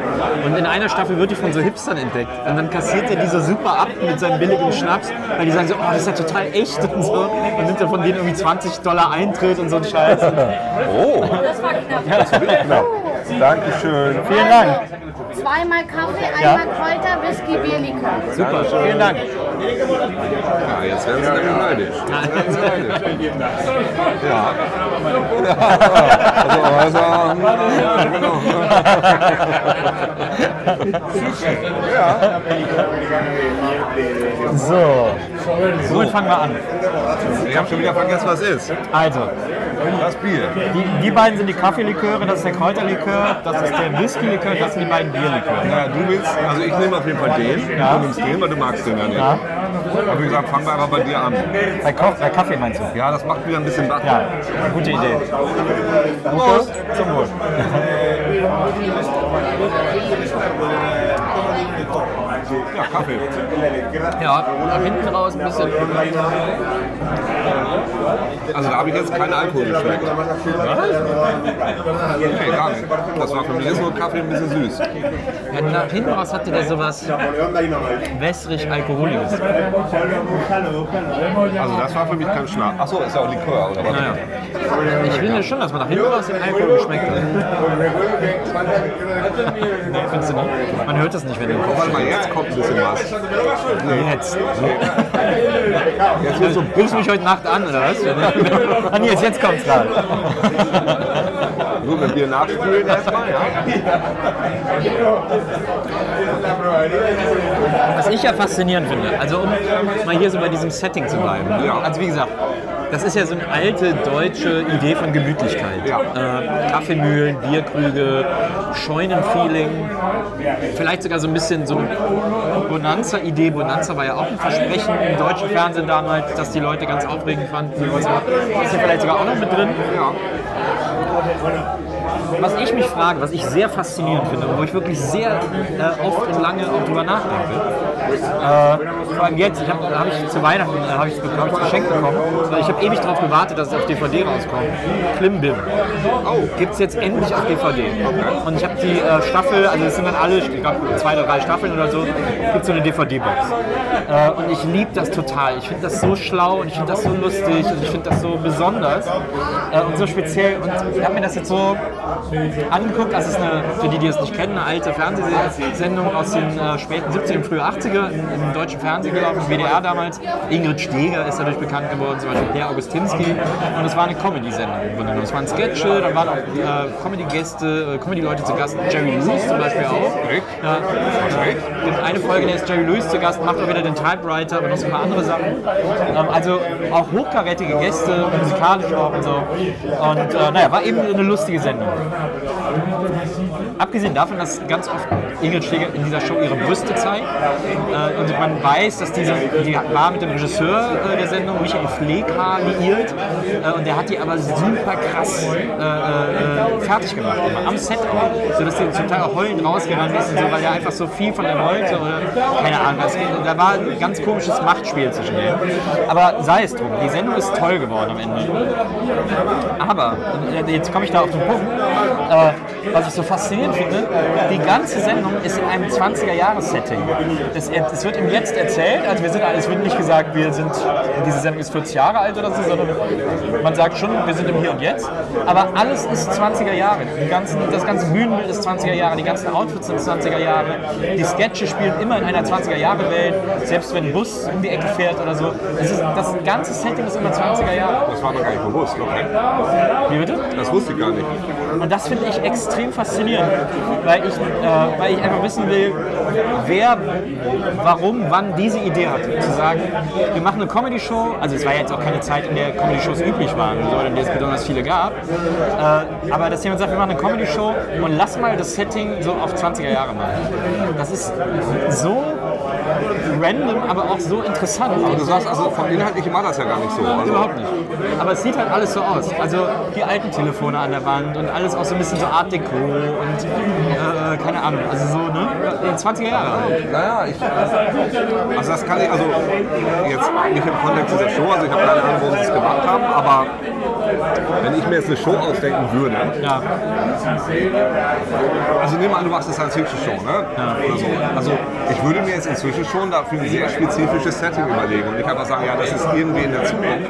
Und in einer Staffel wird die von so Hipstern entdeckt. Und dann kassiert er die so super ab mit seinem billigen Schnaps, weil die sagen so, oh, das ist ja total echt und so. Und nimmt dann von denen irgendwie 20 Dollar Eintritt und so ein Scheiß. Oh, Das war knapp. knapp. Dankeschön. Vielen Dank. Zweimal Kaffee, einmal Kräuter, Whisky, Bierlikör. Super, vielen Dank. Ja, jetzt werden sie nämlich neidisch. Jetzt werden sie neidisch. Ja. Also, also, genau. Ja. So, womit fangen wir an? Ich habe schon wieder vergessen, was es ist. Also, Das Bier. Die, die beiden sind die Kaffeeliköre, das ist der Kräuterlikör, das ist der Whisky-Likör, das sind die beiden Bierliköre. Naja, du willst, also ich nehme auf jeden Fall den. Ja. Du nimmst den, weil du magst den ja nicht. Ja. Aber wie gesagt, fangen wir einfach bei dir an. Bei, Ko bei Kaffee meinst du? Ja, das macht wieder ein bisschen wach. Ja, gute Idee. Prost. Zum Wohl. Ja, Kaffee. Ja, nach hinten raus ein bisschen. Also da habe ich jetzt keinen Alkohol geschmeckt. Nee, gar nicht. Das war für mich jetzt nur Kaffee ein bisschen süß. Ja, nach hinten raus hatte der sowas wässrig Alkoholiges. Also das war für mich kein Schnaps. Achso, ist ja auch Likör, oder was? Naja. Ich finde schon, dass man nach hinten raus den Alkohol geschmeckt hat. Nee, findest du nicht? Man hört das nicht, wenn du Warte mal, jetzt kommt ein bisschen was. Jetzt. Jetzt wird so Rufst du mich heute Nacht an, oder was? Ah, Nils, jetzt kommt's gerade. Nur wenn wir nachspülen erstmal, ja. Was ich ja faszinierend finde, also um mal hier so bei diesem Setting zu bleiben. Ne? Ja. Also wie gesagt, das ist ja so eine alte deutsche Idee von Gemütlichkeit. Ja. Äh, Kaffeemühlen, Bierkrüge, Scheunenfeeling, vielleicht sogar so ein bisschen so eine Bonanza-Idee. Bonanza war ja auch ein Versprechen im deutschen Fernsehen damals, dass die Leute ganz aufregend fanden. So. Ist ja vielleicht sogar auch noch mit drin. Was ich mich frage, was ich sehr faszinierend finde und wo ich wirklich sehr äh, oft und lange auch drüber nachdenke, äh, vor allem jetzt, ich habe hab ich zu Weihnachten äh, hab ich, hab ich geschenkt bekommen, weil ich habe ewig darauf gewartet, dass es auf DVD rauskommt. Klimbim. Oh. Gibt es jetzt endlich auf DVD. Und ich habe die äh, Staffel, also es sind dann alle, ich glaube zwei oder drei Staffeln oder so, gibt so eine DVD-Box. Äh, und ich liebe das total. Ich finde das so schlau und ich finde das so lustig und ich finde das so besonders äh, und so speziell. Und ich habe mir das jetzt so angeguckt. Das ist eine, für die, die es nicht kennen, eine alte Fernsehsendung aus den äh, späten 70er, frühen 80er im, im deutschen Fernsehen gelaufen, im WDR damals. Ingrid Steger ist dadurch bekannt geworden, zum Beispiel Per Augustinski. Und es war eine Comedy-Sendung im Grunde genommen. Es waren Sketche, dann waren auch äh, Comedy-Gäste, äh, Comedy-Leute zu Gast. Jerry Lewis zum Beispiel auch. Ja. In eine Folge, der ist Jerry Lewis zu Gast, macht auch wieder den Typewriter und noch so ein paar andere Sachen. Ähm, also auch hochkarätige Gäste, musikalisch auch und so. Und äh, naja, war eben eine lustige Sendung. 그러나 아르헨도 다시 Abgesehen davon, dass ganz oft Ingrid Steger in dieser Show ihre Brüste zeigt. Äh, und man weiß, dass diese, die war mit dem Regisseur äh, der Sendung, Michael Flekar, liiert. Äh, und der hat die aber super krass äh, äh, fertig gemacht. Immer. Am Set auch. Sodass die zum Teil auch heulend rausgerannt ist und so, weil er einfach so viel von der wollte. Oder keine Ahnung. Das, da war ein ganz komisches Machtspiel zwischen denen. Aber sei es drum. Die Sendung ist toll geworden am Ende. Aber, äh, jetzt komme ich da auf den Punkt, was ich so faszinierend finde, die ganze Sendung ist in einem 20er-Jahres-Setting. Es, es wird im Jetzt erzählt, also wir sind, es wird nicht gesagt, wir sind, diese Sendung ist 40 Jahre alt oder so, sondern man sagt schon, wir sind im Hier und Jetzt. Aber alles ist 20er Jahre. Ganzen, das ganze Bühnenbild ist 20er Jahre, die ganzen Outfits sind 20er Jahre. Die Sketche spielen immer in einer 20er Jahre Welt, selbst wenn ein Bus um die Ecke fährt oder so. Es ist, das ganze Setting ist immer 20er Jahre. Das war mir gar nicht bewusst. Okay. Wie bitte? Das wusste ich gar nicht. Und das finde ich extrem faszinierend, weil ich, äh, weil ich einfach wissen will, wer, warum, wann diese Idee hatte. Zu sagen, wir machen eine Comedy-Show, also es war jetzt auch keine Zeit, in der Comedy-Shows üblich waren, so, in der es besonders viele gab, äh, aber dass jemand sagt, wir machen eine Comedy-Show und lass mal das Setting so auf 20er Jahre machen. Das ist so random, aber auch so interessant. Aber du sagst, also vom Inhaltlichen war das ja gar nicht so. Also, Überhaupt nicht. Aber es sieht halt alles so aus. Also die alten Telefone an der Wand und alles auch so ein bisschen so Art Deco und äh, keine Ahnung. Also so, ne? Die 20er Jahre. naja, ich. Also das kann ich, also jetzt nicht im Kontext dieser Show, also ich habe keine Ahnung, wo sie es gemacht haben, aber wenn ich mir jetzt eine Show ausdenken würde, Ja. also nehmen wir an, du machst eine Science-Fiction-Show, ne? Oder so. Also ich würde mir jetzt inzwischen schon dafür ein sehr spezifisches Setting überlegen und nicht einfach sagen, ja, das ist irgendwie in der Zukunft,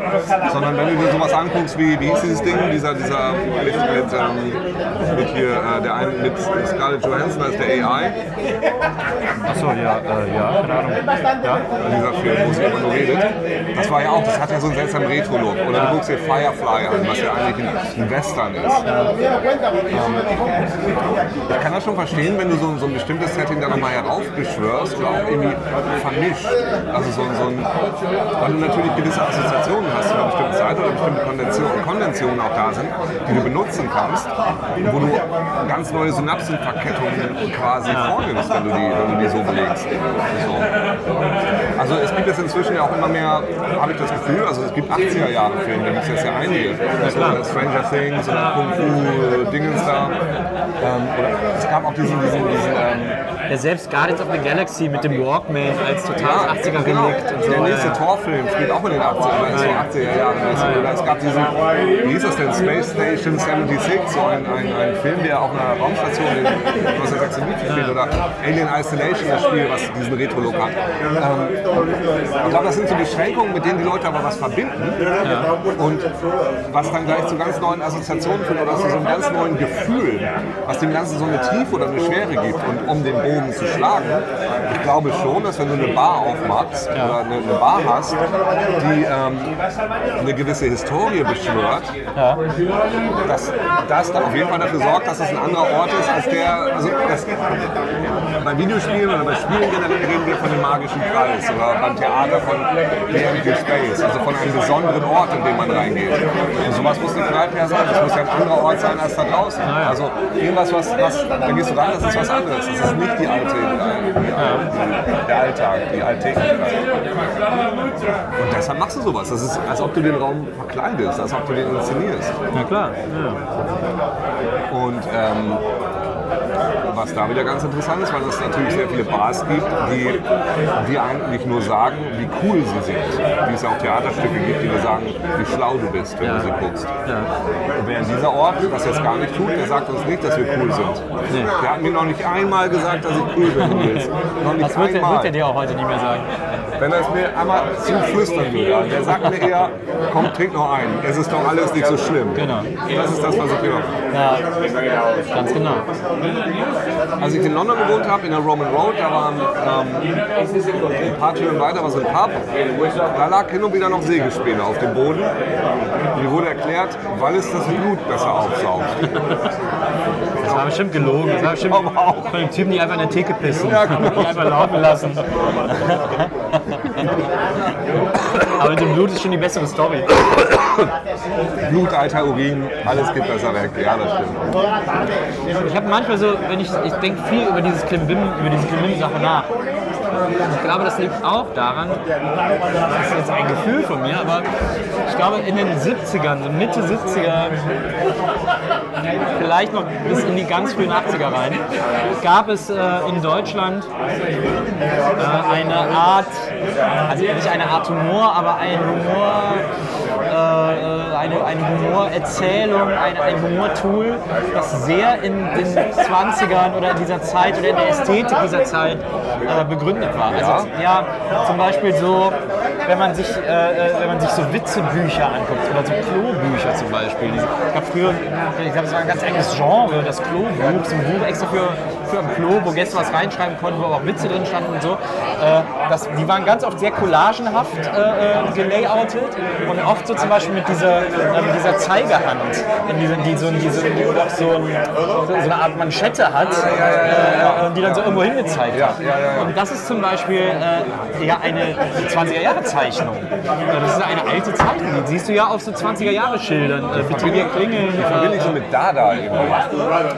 sondern wenn du dir sowas anguckst, wie, wie hieß dieses Ding, dieser, dieser mit, mit, ähm, mit hier, äh, der eine mit Scarlett Johansson als der AI, Achso, ja, äh, ja, keine Ahnung. Ja. dieser Film, wo sie immer nur redet, das war ja auch, das hat ja so einen seltsamen Retro-Look. Oder du guckst dir Firefly an, was ja eigentlich ein, ein Western ist. Ich kann das schon verstehen, wenn du so, so ein bestimmtes Setting dann nochmal heraufbeschwörst oder auch irgendwie vermischt. Also so, so ein, weil du natürlich gewisse Assoziationen hast zu einer bestimmten Zeit oder bestimmte Konventionen, Konventionen auch da sind, die du benutzen kannst, wo du ganz neue Synapsenverkettungen quasi vornimmst, wenn du die, wenn du die so belegst. So. Also es gibt jetzt inzwischen ja auch immer mehr, habe ich das Gefühl, also es gibt 80er Jahre Filme, da gibt es jetzt ja einige. So, Stranger Things oder Kung Fu Dingens da. Ähm, oder es gab auch diesen, diesen, diesen ähm, Ja, selbst Guardians of the Galaxy mit dem Walkman als total 80er Relikt und so. Der nächste ja. Torfilm spielt auch in den 80er, oder so 80er Jahren. Oder es gab diesen, wie hieß das denn, Space Station 76, so ein, ein, ein Film, der auf einer Raumstation in 1976 spielt. Oder Alien Isolation, das Spiel, was diesen Retro-Look hat. Ähm, ich glaube, das sind so Beschränkungen, mit denen die Leute aber was verbinden. Und was dann gleich zu ganz neuen Assoziationen führt oder zu so einem ganz neuen Gefühl, was dem Ganzen so eine Tiefe oder eine Schwere gibt. Und um den Bogen zu schlagen, ich glaube schon, dass wenn du eine Bar aufmachst oder eine, eine Bar hast, die ähm, eine gewisse Historie beschwört, dass das dann auf jeden Fall dafür sorgt, dass es ein anderer Ort ist, als der, also das, bei Videospielen oder bei Spielen generell reden wir von dem magischen Kreis oder beim Theater von The Empty Space, also von einem besonderen Ort, in den man reingeht. Und sowas muss eine Kneipe ja sein. Das muss ja ein anderer Ort sein als da draußen. Also irgendwas, was, was, da gehst du rein, das ist was anderes. Das ist nicht die alte, die, der Alltag, die Alltäglichkeit. Und deshalb machst du sowas. Das ist, als ob du den Raum verkleidest, als ob du den inszenierst. Na klar. Und ähm, was da wieder ganz interessant ist, weil es natürlich sehr viele Bars gibt, die, die eigentlich nur sagen, wie cool sie sind. Wie es auch Theaterstücke gibt, die dir sagen, wie schlau du bist, wenn Ja. du sie guckst. Ja. Während dieser Ort das jetzt gar nicht tut, der sagt uns nicht, dass wir cool sind. Der hat mir noch nicht einmal gesagt, dass ich cool bin, Nils. Noch nicht Das wird, einmal. wird er dir auch heute nicht mehr sagen. Wenn er es mir einmal zuflüstern würde, der sagt mir eher, komm, trink noch einen. Es ist doch alles nicht so schlimm. Genau. Das ist das, was ich höre. Ja, ganz genau. Als ich in London gewohnt habe, in der Roman Road, da waren ähm, ein paar Türen weiter war so ein Pub. Da lag hin und wieder noch Sägespäne auf dem Boden. Mir wurde erklärt, weil es das Blut besser aufsaugt. Das war bestimmt gelogen. Das war bestimmt auch. von den Typen, die einfach in der Theke pissen. Ja, genau. Die einfach laufen lassen. Aber mit dem Blut ist schon die bessere Story. Blut, Alter, Urin, alles geht besser weg. Ja, das stimmt. Ich habe manchmal so, wenn ich, ich denke viel über dieses Klimbim, über diese Klimbim-Sache nach. Ich glaube, das liegt auch daran, das ist jetzt ein Gefühl von mir, aber ich glaube in den 70ern, so Mitte 70er, vielleicht noch bis in die ganz frühen 80er rein, gab es äh, in Deutschland äh, eine Art, also nicht eine Art Humor, aber ein Humor, äh, eine, eine Humorerzählung, ein, ein Humortool, das sehr in den 20ern oder in dieser Zeit oder in der Ästhetik dieser Zeit äh, begründet war. Also ja, zum Beispiel so, wenn man sich, äh, äh, wenn man sich so Witzebücher anguckt oder so Klobücher zum Beispiel. Es gab früher, ich glaube, es war ein ganz eigenes Genre, das Klobuch, so ein Buch extra für, für ein Klo, wo Gäste was reinschreiben konnten, wo auch Witze drin standen und so. Äh, das, die waren ganz oft sehr collagenhaft äh, äh, gelayoutet und oft so zum Beispiel mit dieser, äh, mit dieser Zeigerhand, in diese, die, so, die, so, die auch so, ein, so eine Art Manschette hat, äh, die dann so irgendwo hingezeigt hat. Und das ist zum Beispiel äh, ja eine 20er-Jahre-Zeichnung. Äh, Das ist eine alte Zeichnung, die siehst du ja auf so 20er-Jahre-Schildern. Äh, bitte hier klingeln. Verbinde Äh, ich so mit Dada irgendwie.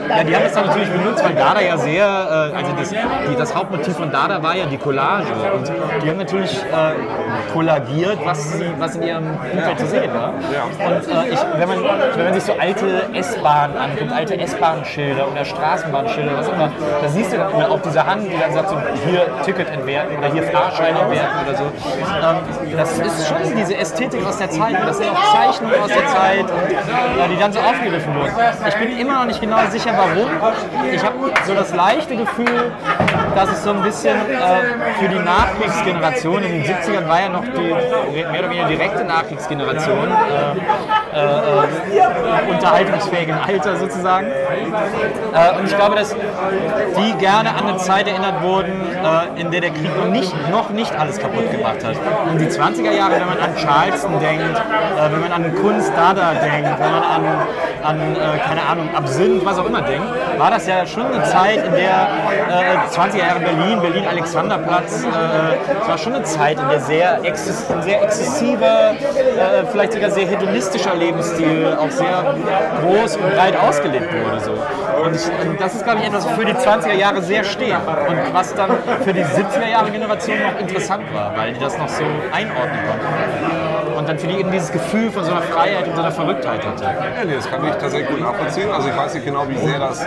ja, die haben das dann natürlich benutzt, weil Dada ja sehr, äh, also das, die, das Hauptmotiv von Dada war ja die Collage. Und die haben natürlich äh, kollagiert, was, sie, was in ihrem Umfeld zu sehen war. Und äh, ich, wenn, man, wenn man sich so alte S-Bahnen anguckt, alte S-Bahn-Schilder oder Straßenbahnschilder, was immer, da siehst du dann immer auf dieser Hand, die dann sagt, so, hier Ticket entwerten oder hier Fahrschein entwerten oder so. Ähm, das ist schon diese Ästhetik aus der Zeit. Das sind auch Zeichnungen aus der Zeit, und, äh, die dann so aufgegriffen wurden. Ich bin immer noch nicht genau sicher, warum. Ich habe so das leichte Gefühl, dass es so ein bisschen äh, für die Nachkriegsgeneration, in den 70ern war ja noch die mehr oder weniger direkte Nachkriegsgeneration, äh, äh, äh, unterhaltungsfähigen Alter sozusagen. Äh, und ich glaube, dass die gerne an eine Zeit erinnert wurden, äh, in der der Krieg noch nicht, noch nicht alles kaputt gemacht hat. Und die 20er Jahre, wenn man an Charleston denkt, wenn man an Kunst Dada denkt, wenn man an, an keine Ahnung, Absinth, was auch immer denkt, war das ja schon eine Zeit, in der äh, 20er Jahre Berlin, Berlin-Alexanderplatz, äh, es war schon eine Zeit, in der sehr, ein sehr exzessiver, äh, vielleicht sogar sehr hedonistischer Lebensstil auch sehr groß und breit ausgelebt wurde. So. Und, und das ist, glaube ich, etwas, wofür die 20er Jahre sehr stehen und was dann für die 70er Jahre Generation noch interessant war, weil die das noch so einordnen konnten. Und dann für die eben dieses Gefühl von so einer Freiheit und so einer Verrücktheit hatte. Ja, nee, das kann ich tatsächlich gut nachvollziehen. Also ich weiß nicht genau, wie sehr das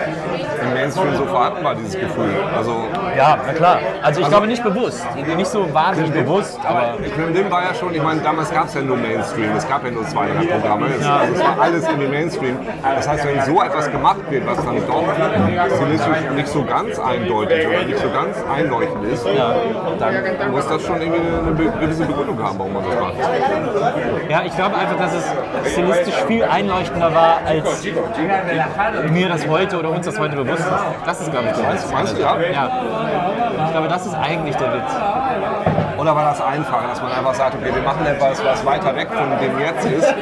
im Mainstream so vorhanden war, dieses Gefühl. Also Ja, na klar. Also ich glaube nicht bewusst, nicht so wahnsinnig bewusst, aber Klimbim war ja schon, ich meine, damals gab es ja nur Mainstream, es gab ja nur zwei Programme, es, also es war alles in dem Mainstream. Das heißt, wenn so etwas gemacht wird, was dann doch stilistisch nicht so ganz eindeutig oder nicht so ganz einleuchtend ist, dann muss das schon irgendwie eine gewisse Begründung haben, warum man das macht. Ja, ich glaube einfach, dass es stilistisch viel einleuchtender war, als mir das heute oder uns das heute bewusst ist. Das ist, glaube ich, der Witz. Ja. Ich glaube, das ist eigentlich der Witz. Oder war das einfacher, dass man einfach sagt, okay, wir machen etwas, was weiter weg von dem jetzt ist,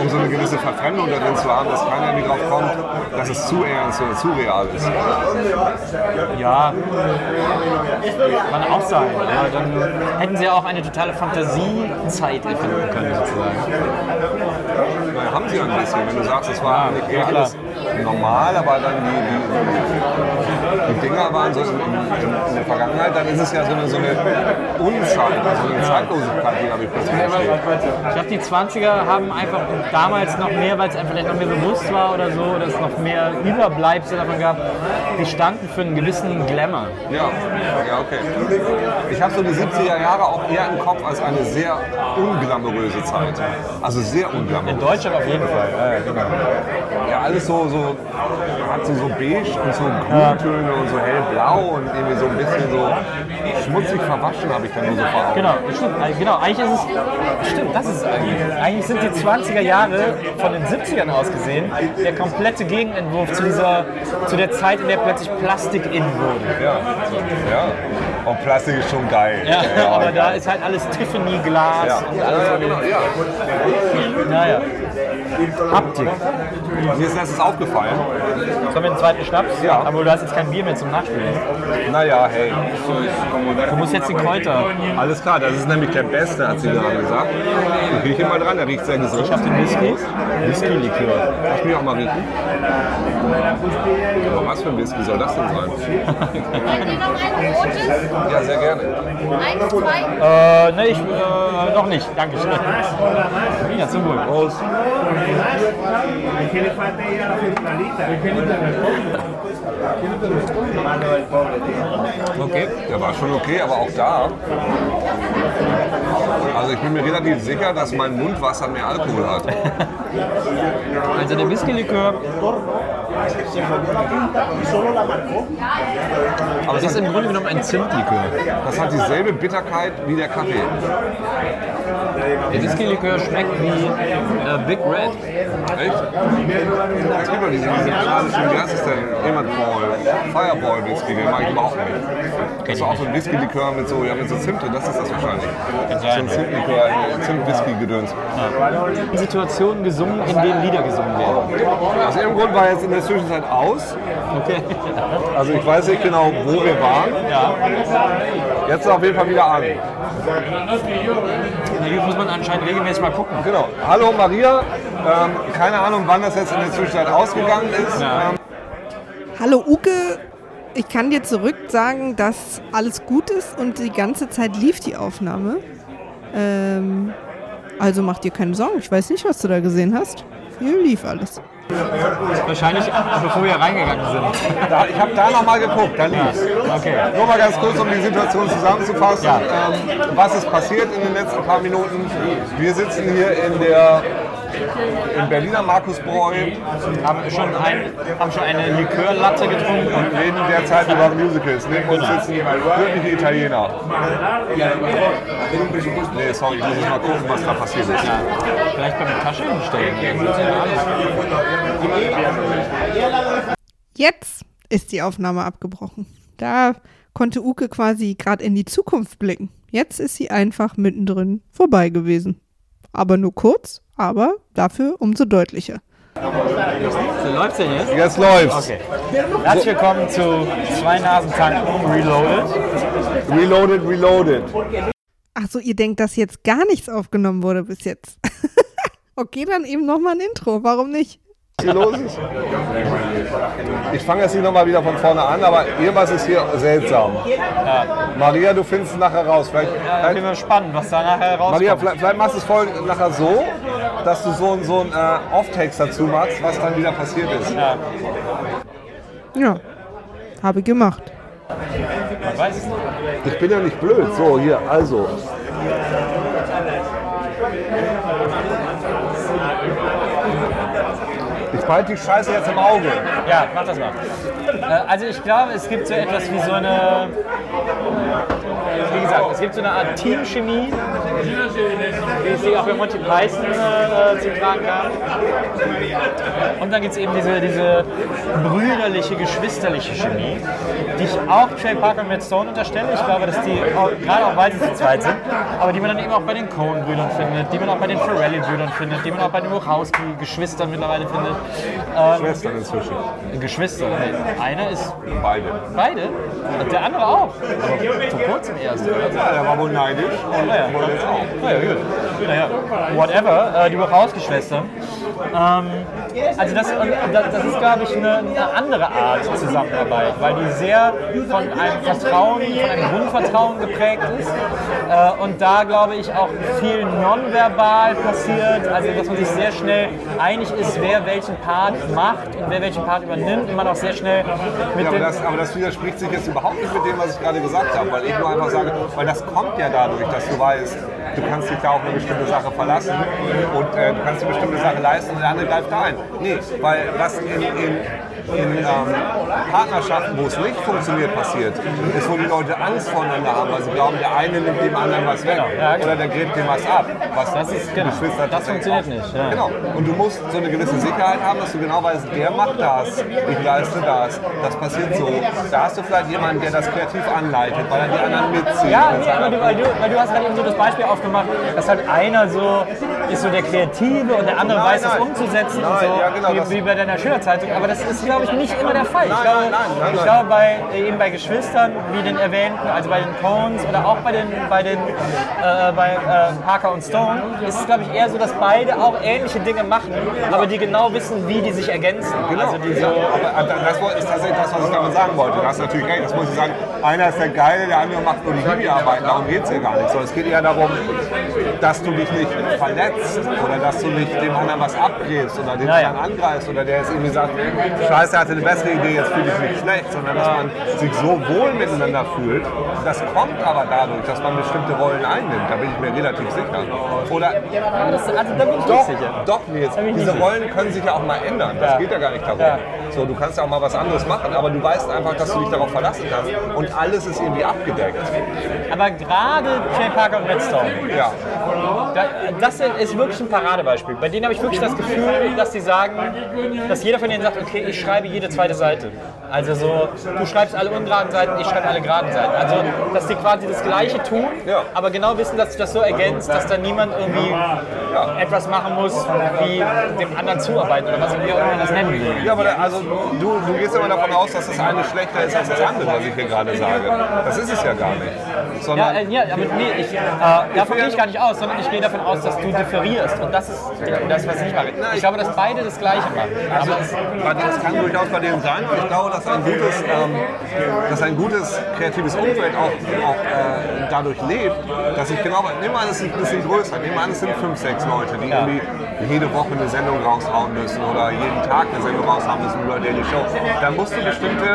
um so eine gewisse Verfremdung da drin zu haben, dass keiner irgendwie drauf kommt, dass es zu ernst oder zu real ist. Ja, kann auch sein. Ja, dann hätten sie auch eine totale Fantasiezeit erfinden können, sozusagen. ja ein bisschen. Wenn du sagst, es war nicht eher alles normal, aber dann die, die, die Dinger waren so in, in, in der Vergangenheit, dann ist es ja so eine, so eine Unzeit, also eine Zeitlosigkeit, die dadurch plötzlich entsteht. Ich glaube, die 20er haben einfach damals noch mehr, weil es einfach vielleicht noch mehr bewusst war oder so, oder es noch mehr Überbleibsel davon gab, die standen für einen gewissen Glamour. Ja, ja, okay. Ich habe so die 70er Jahre auch eher im Kopf als eine sehr unglamouröse Zeit. Also sehr In unglamourös. Deutschland auf jeden Fall. Ja, ja, genau. Ja, alles so, so, hat so, so beige und so Grüntöne und so hellblau und irgendwie so ein bisschen so schmutzig verwaschen habe ich dann nur so vor Augen. Genau, stimmt. Also Genau, eigentlich ist es. Stimmt, das ist eigentlich. Eigentlich sind die 20er Jahre von den 70ern aus gesehen der komplette Gegenentwurf zu dieser, zu der Zeit, in der plötzlich Plastik in wurde. Ja, ja. Und Plastik ist schon geil. Ja, aber da ist halt alles Tiffany-Glas Ja, und ja, alles ja, genau, ja. Naja. Haptik. Mir ist letztens aufgefallen, Sollen wir den zweiten Schnaps? Ja. Aber du hast jetzt kein Bier mehr zum Nachspielen. naja, hey, Du musst jetzt die Kräuter. alles klar, das ist nämlich der Beste, hat sie gerade gesagt. Ich rieche mal dran, der riecht sehr gesund. Ich habe den Whisky. Whisky-Likör. Lass mich auch mal riechen. Aber was für ein Whisky soll das denn sein? Ja, sehr gerne. Eins, zwei? Äh, ne, ich, äh, noch nicht. Dankeschön. Ja, zum Wohl. Prost. Okay. Der war schon okay, aber auch da. Also ich bin mir relativ sicher, dass mein Mundwasser mehr Alkohol hat. Also der Whisky-Likör Aber es ist im Grunde genommen ein Zimtlikör. das hat dieselbe Bitterkeit wie der Kaffee. Der Whisky-Likör schmeckt wie äh, Big Red. Echt? Es gibt doch diesen, klassischen, wie heißt es denn? Jemand Ball, Fireball Whisky, den mag ich überhaupt nicht. Das ist auch so ein Whisky-Likör mit so, ja, mit so Zimt, das ist das wahrscheinlich. So ein Zimtlikör, ein Zimt-Whisky-Gedöns. Situationen gesungen, in denen Lieder gesungen werden. Aus irgendeinem Grund war jetzt in der Zwischenzeit aus. Okay. Also ich weiß nicht genau, wo wir waren. Ja. Jetzt ist er auf jeden Fall wieder an. Hier muss man anscheinend regelmäßig mal gucken. Genau. Hallo Maria. Ähm, keine Ahnung, wann das jetzt in der Zwischenzeit ausgegangen ist. Ja. Ähm, Hallo Uke, ich kann dir zurück sagen, dass alles gut ist und die ganze Zeit lief die Aufnahme. Ähm, also mach dir keine Sorgen, ich weiß nicht, was du da gesehen hast. Hier lief alles. Wahrscheinlich, bevor wir reingegangen sind. da, ich habe da nochmal geguckt, da lief's. Okay. Nur mal ganz kurz, um die Situation zusammenzufassen. Ja. Ähm, was ist passiert in den letzten paar Minuten? Wir sitzen hier in der im Berliner Markusbräu Haben schon, ein, haben schon eine Likörlatte getrunken. und reden derzeit über Musicals. Neben uns sitzen wirkliche Italiener. Nee, sorry, ich muss mal gucken, was da passiert ist. Vielleicht beim Tasche hinstellen. Jetzt ist die Aufnahme abgebrochen. Da konnte Uke quasi gerade in die Zukunft blicken. Jetzt ist sie einfach mittendrin vorbei gewesen. Aber nur kurz, aber dafür umso deutlicher. So läuft's denn jetzt? Jetzt läuft's. Okay. Herzlich willkommen zu Zwei Nasen tanken Reloaded. Reloaded, reloaded. Ach so, ihr denkt, dass jetzt gar nichts aufgenommen wurde bis jetzt. okay, dann eben nochmal ein Intro. Warum nicht? Hier los ist? Ich fange jetzt nicht nochmal wieder von vorne an, aber irgendwas ist hier seltsam. Maria, du findest es nachher raus. Vielleicht, Ja, vielleicht, bin spannend, was da nachher rauskommt. Maria, vielleicht, vielleicht machst du es voll nachher so, dass du so, so ein äh, Off-Takes dazu machst, was dann wieder passiert ist. Ja, Ja, habe ich gemacht. man weiß es nicht. Ich bin ja nicht blöd. So, hier, also. Ich behalte die Scheiße jetzt im Auge. Ja, mach das mal. Äh, Also ich glaube, es gibt so etwas wie so eine, wie gesagt, es gibt so eine Art Teamchemie, es sie auch bei Monty Python äh, zu tragen gab. Und dann gibt es eben diese, diese brüderliche, geschwisterliche Chemie, die ich auch Trey Parker und Matt Stone unterstelle. Ich glaube, dass die, gerade auch weil sie zu zweit sind, aber die man dann eben auch bei den Coen-Brüdern findet, die man auch bei den Ferrelli-Brüdern findet, die man auch bei den Wachowski-Geschwistern mittlerweile findet. Schwestern inzwischen. Geschwister. Einer ist Beide. beide und der andere auch. Vor kurzem erst. Oder? Ja, der war wohl neidisch und Ja, ja. wollte jetzt auch. Naja, gut. Naja, whatever. Äh, die Wachowski-Schwestern. Ähm, also das das ist, glaube ich, eine, eine andere Art Zusammenarbeit, weil die sehr von einem Vertrauen, von einem Grundvertrauen geprägt ist. Äh, und da, glaube ich, auch viel nonverbal passiert, also dass man sich sehr schnell einig ist, wer welchen Part macht und wer welchen Part übernimmt und man auch sehr schnell mit Ja, aber, das, aber das widerspricht sich jetzt überhaupt nicht mit dem, was ich gerade gesagt habe, weil ich nur einfach sage, weil das kommt ja dadurch, dass du weißt, du kannst dich da auf eine bestimmte Sache verlassen und äh, du kannst eine bestimmte Sache leisten und der andere greift da ein. Nee, weil was in, in, in ähm, Partnerschaften, wo es nicht funktioniert, passiert, ist, wo die Leute Angst voneinander haben, weil sie glauben, der eine nimmt dem anderen was weg ja, oder der gräbt dem was ab. Was Das ist- genau. Das funktioniert nicht, ja. Genau. Und du musst so eine gewisse Sicherheit haben, dass du genau weißt, der macht das, ich leiste das, das passiert so. Da hast du vielleicht jemanden, der das kreativ anleitet, weil er die anderen mitzieht. Ja, und nee, aber du, weil, du, weil du hast halt eben so das Beispiel aufgemacht, dass halt einer so ist so der Kreative und der andere Nein, weiß es nein. umzusetzen und Nein, so, ja, genau, wie, wie bei deiner Schülerzeitung. Aber das ist, glaube ich, nicht immer der Fall. ich glaube, nein, nein, nein, ich glaube bei, äh, eben bei Geschwistern, wie den erwähnten, also bei den Cones oder auch bei den, bei den äh, bei äh, Parker und Stone, ist es, glaube ich, eher so, dass beide auch ähnliche Dinge machen, aber die genau wissen, wie die sich ergänzen. Genau. Also die so, ja, aber das ist tatsächlich das, was ich damit sagen wollte. Du hast natürlich recht, das muss ich sagen. Einer ist der Geile, der andere macht nur die Hiwi-Arbeit. Darum geht es hier gar nicht. Sondern es geht eher darum, dass du dich nicht verletzt oder dass du nicht dem anderen was abgräbst oder den Ja, ja. anderen angreifst oder der jetzt irgendwie sagt, Scheiße, er hatte eine bessere Idee, jetzt fühle ich mich schlecht, sondern dass man sich so wohl miteinander fühlt. Das kommt aber dadurch, dass man bestimmte Rollen einnimmt. Da bin ich mir relativ sicher. Oder aber das, also da bin ich doch, nicht sicher. doch, Nils. Diese Rollen können sich ja auch mal ändern. Das Ja. geht ja gar nicht darum. Ja. So, du kannst ja auch mal was anderes machen, aber du weißt einfach, dass du dich darauf verlassen kannst. Und alles ist irgendwie abgedeckt. Aber gerade Jay Parker und Redstone, Ja. Da, das ist wirklich ein Paradebeispiel. Bei denen habe ich wirklich das Gefühl, dass sie sagen, dass jeder von denen sagt, okay, ich schreibe jede zweite Seite. Also so, du schreibst alle ungeraden Seiten, ich schreibe alle geraden Seiten. Also, dass die quasi das Gleiche tun, Ja. aber genau wissen, dass sich das so ergänzt, dass da niemand irgendwie etwas machen muss, wie dem anderen zuarbeiten oder was auch immer das nennen will. Ja, aber da, also du, du gehst immer davon aus, dass das eine schlechter ist als das andere, was ich hier gerade sage. Das ist es ja gar nicht. Ja, Sondern äh, ja, aber nee, ich, äh, davon gehe ich gar nicht aus, sondern ich gehe davon aus, dass du differierst. Und das ist das, was ich mache. Ich glaube, dass beide das Gleiche machen. Also, Aber das kann durchaus bei denen sein. Und ich glaube, dass ein gutes, ähm, dass ein gutes kreatives Umfeld auch, auch äh, dadurch lebt, dass ich genau, nehmen wir an, es ist ein bisschen größer, nehmen wir an, es sind fünf, sechs Leute, die irgendwie jede Woche eine Sendung raushauen müssen oder jeden Tag eine Sendung raushauen müssen über Daily Show. Da musst du bestimmte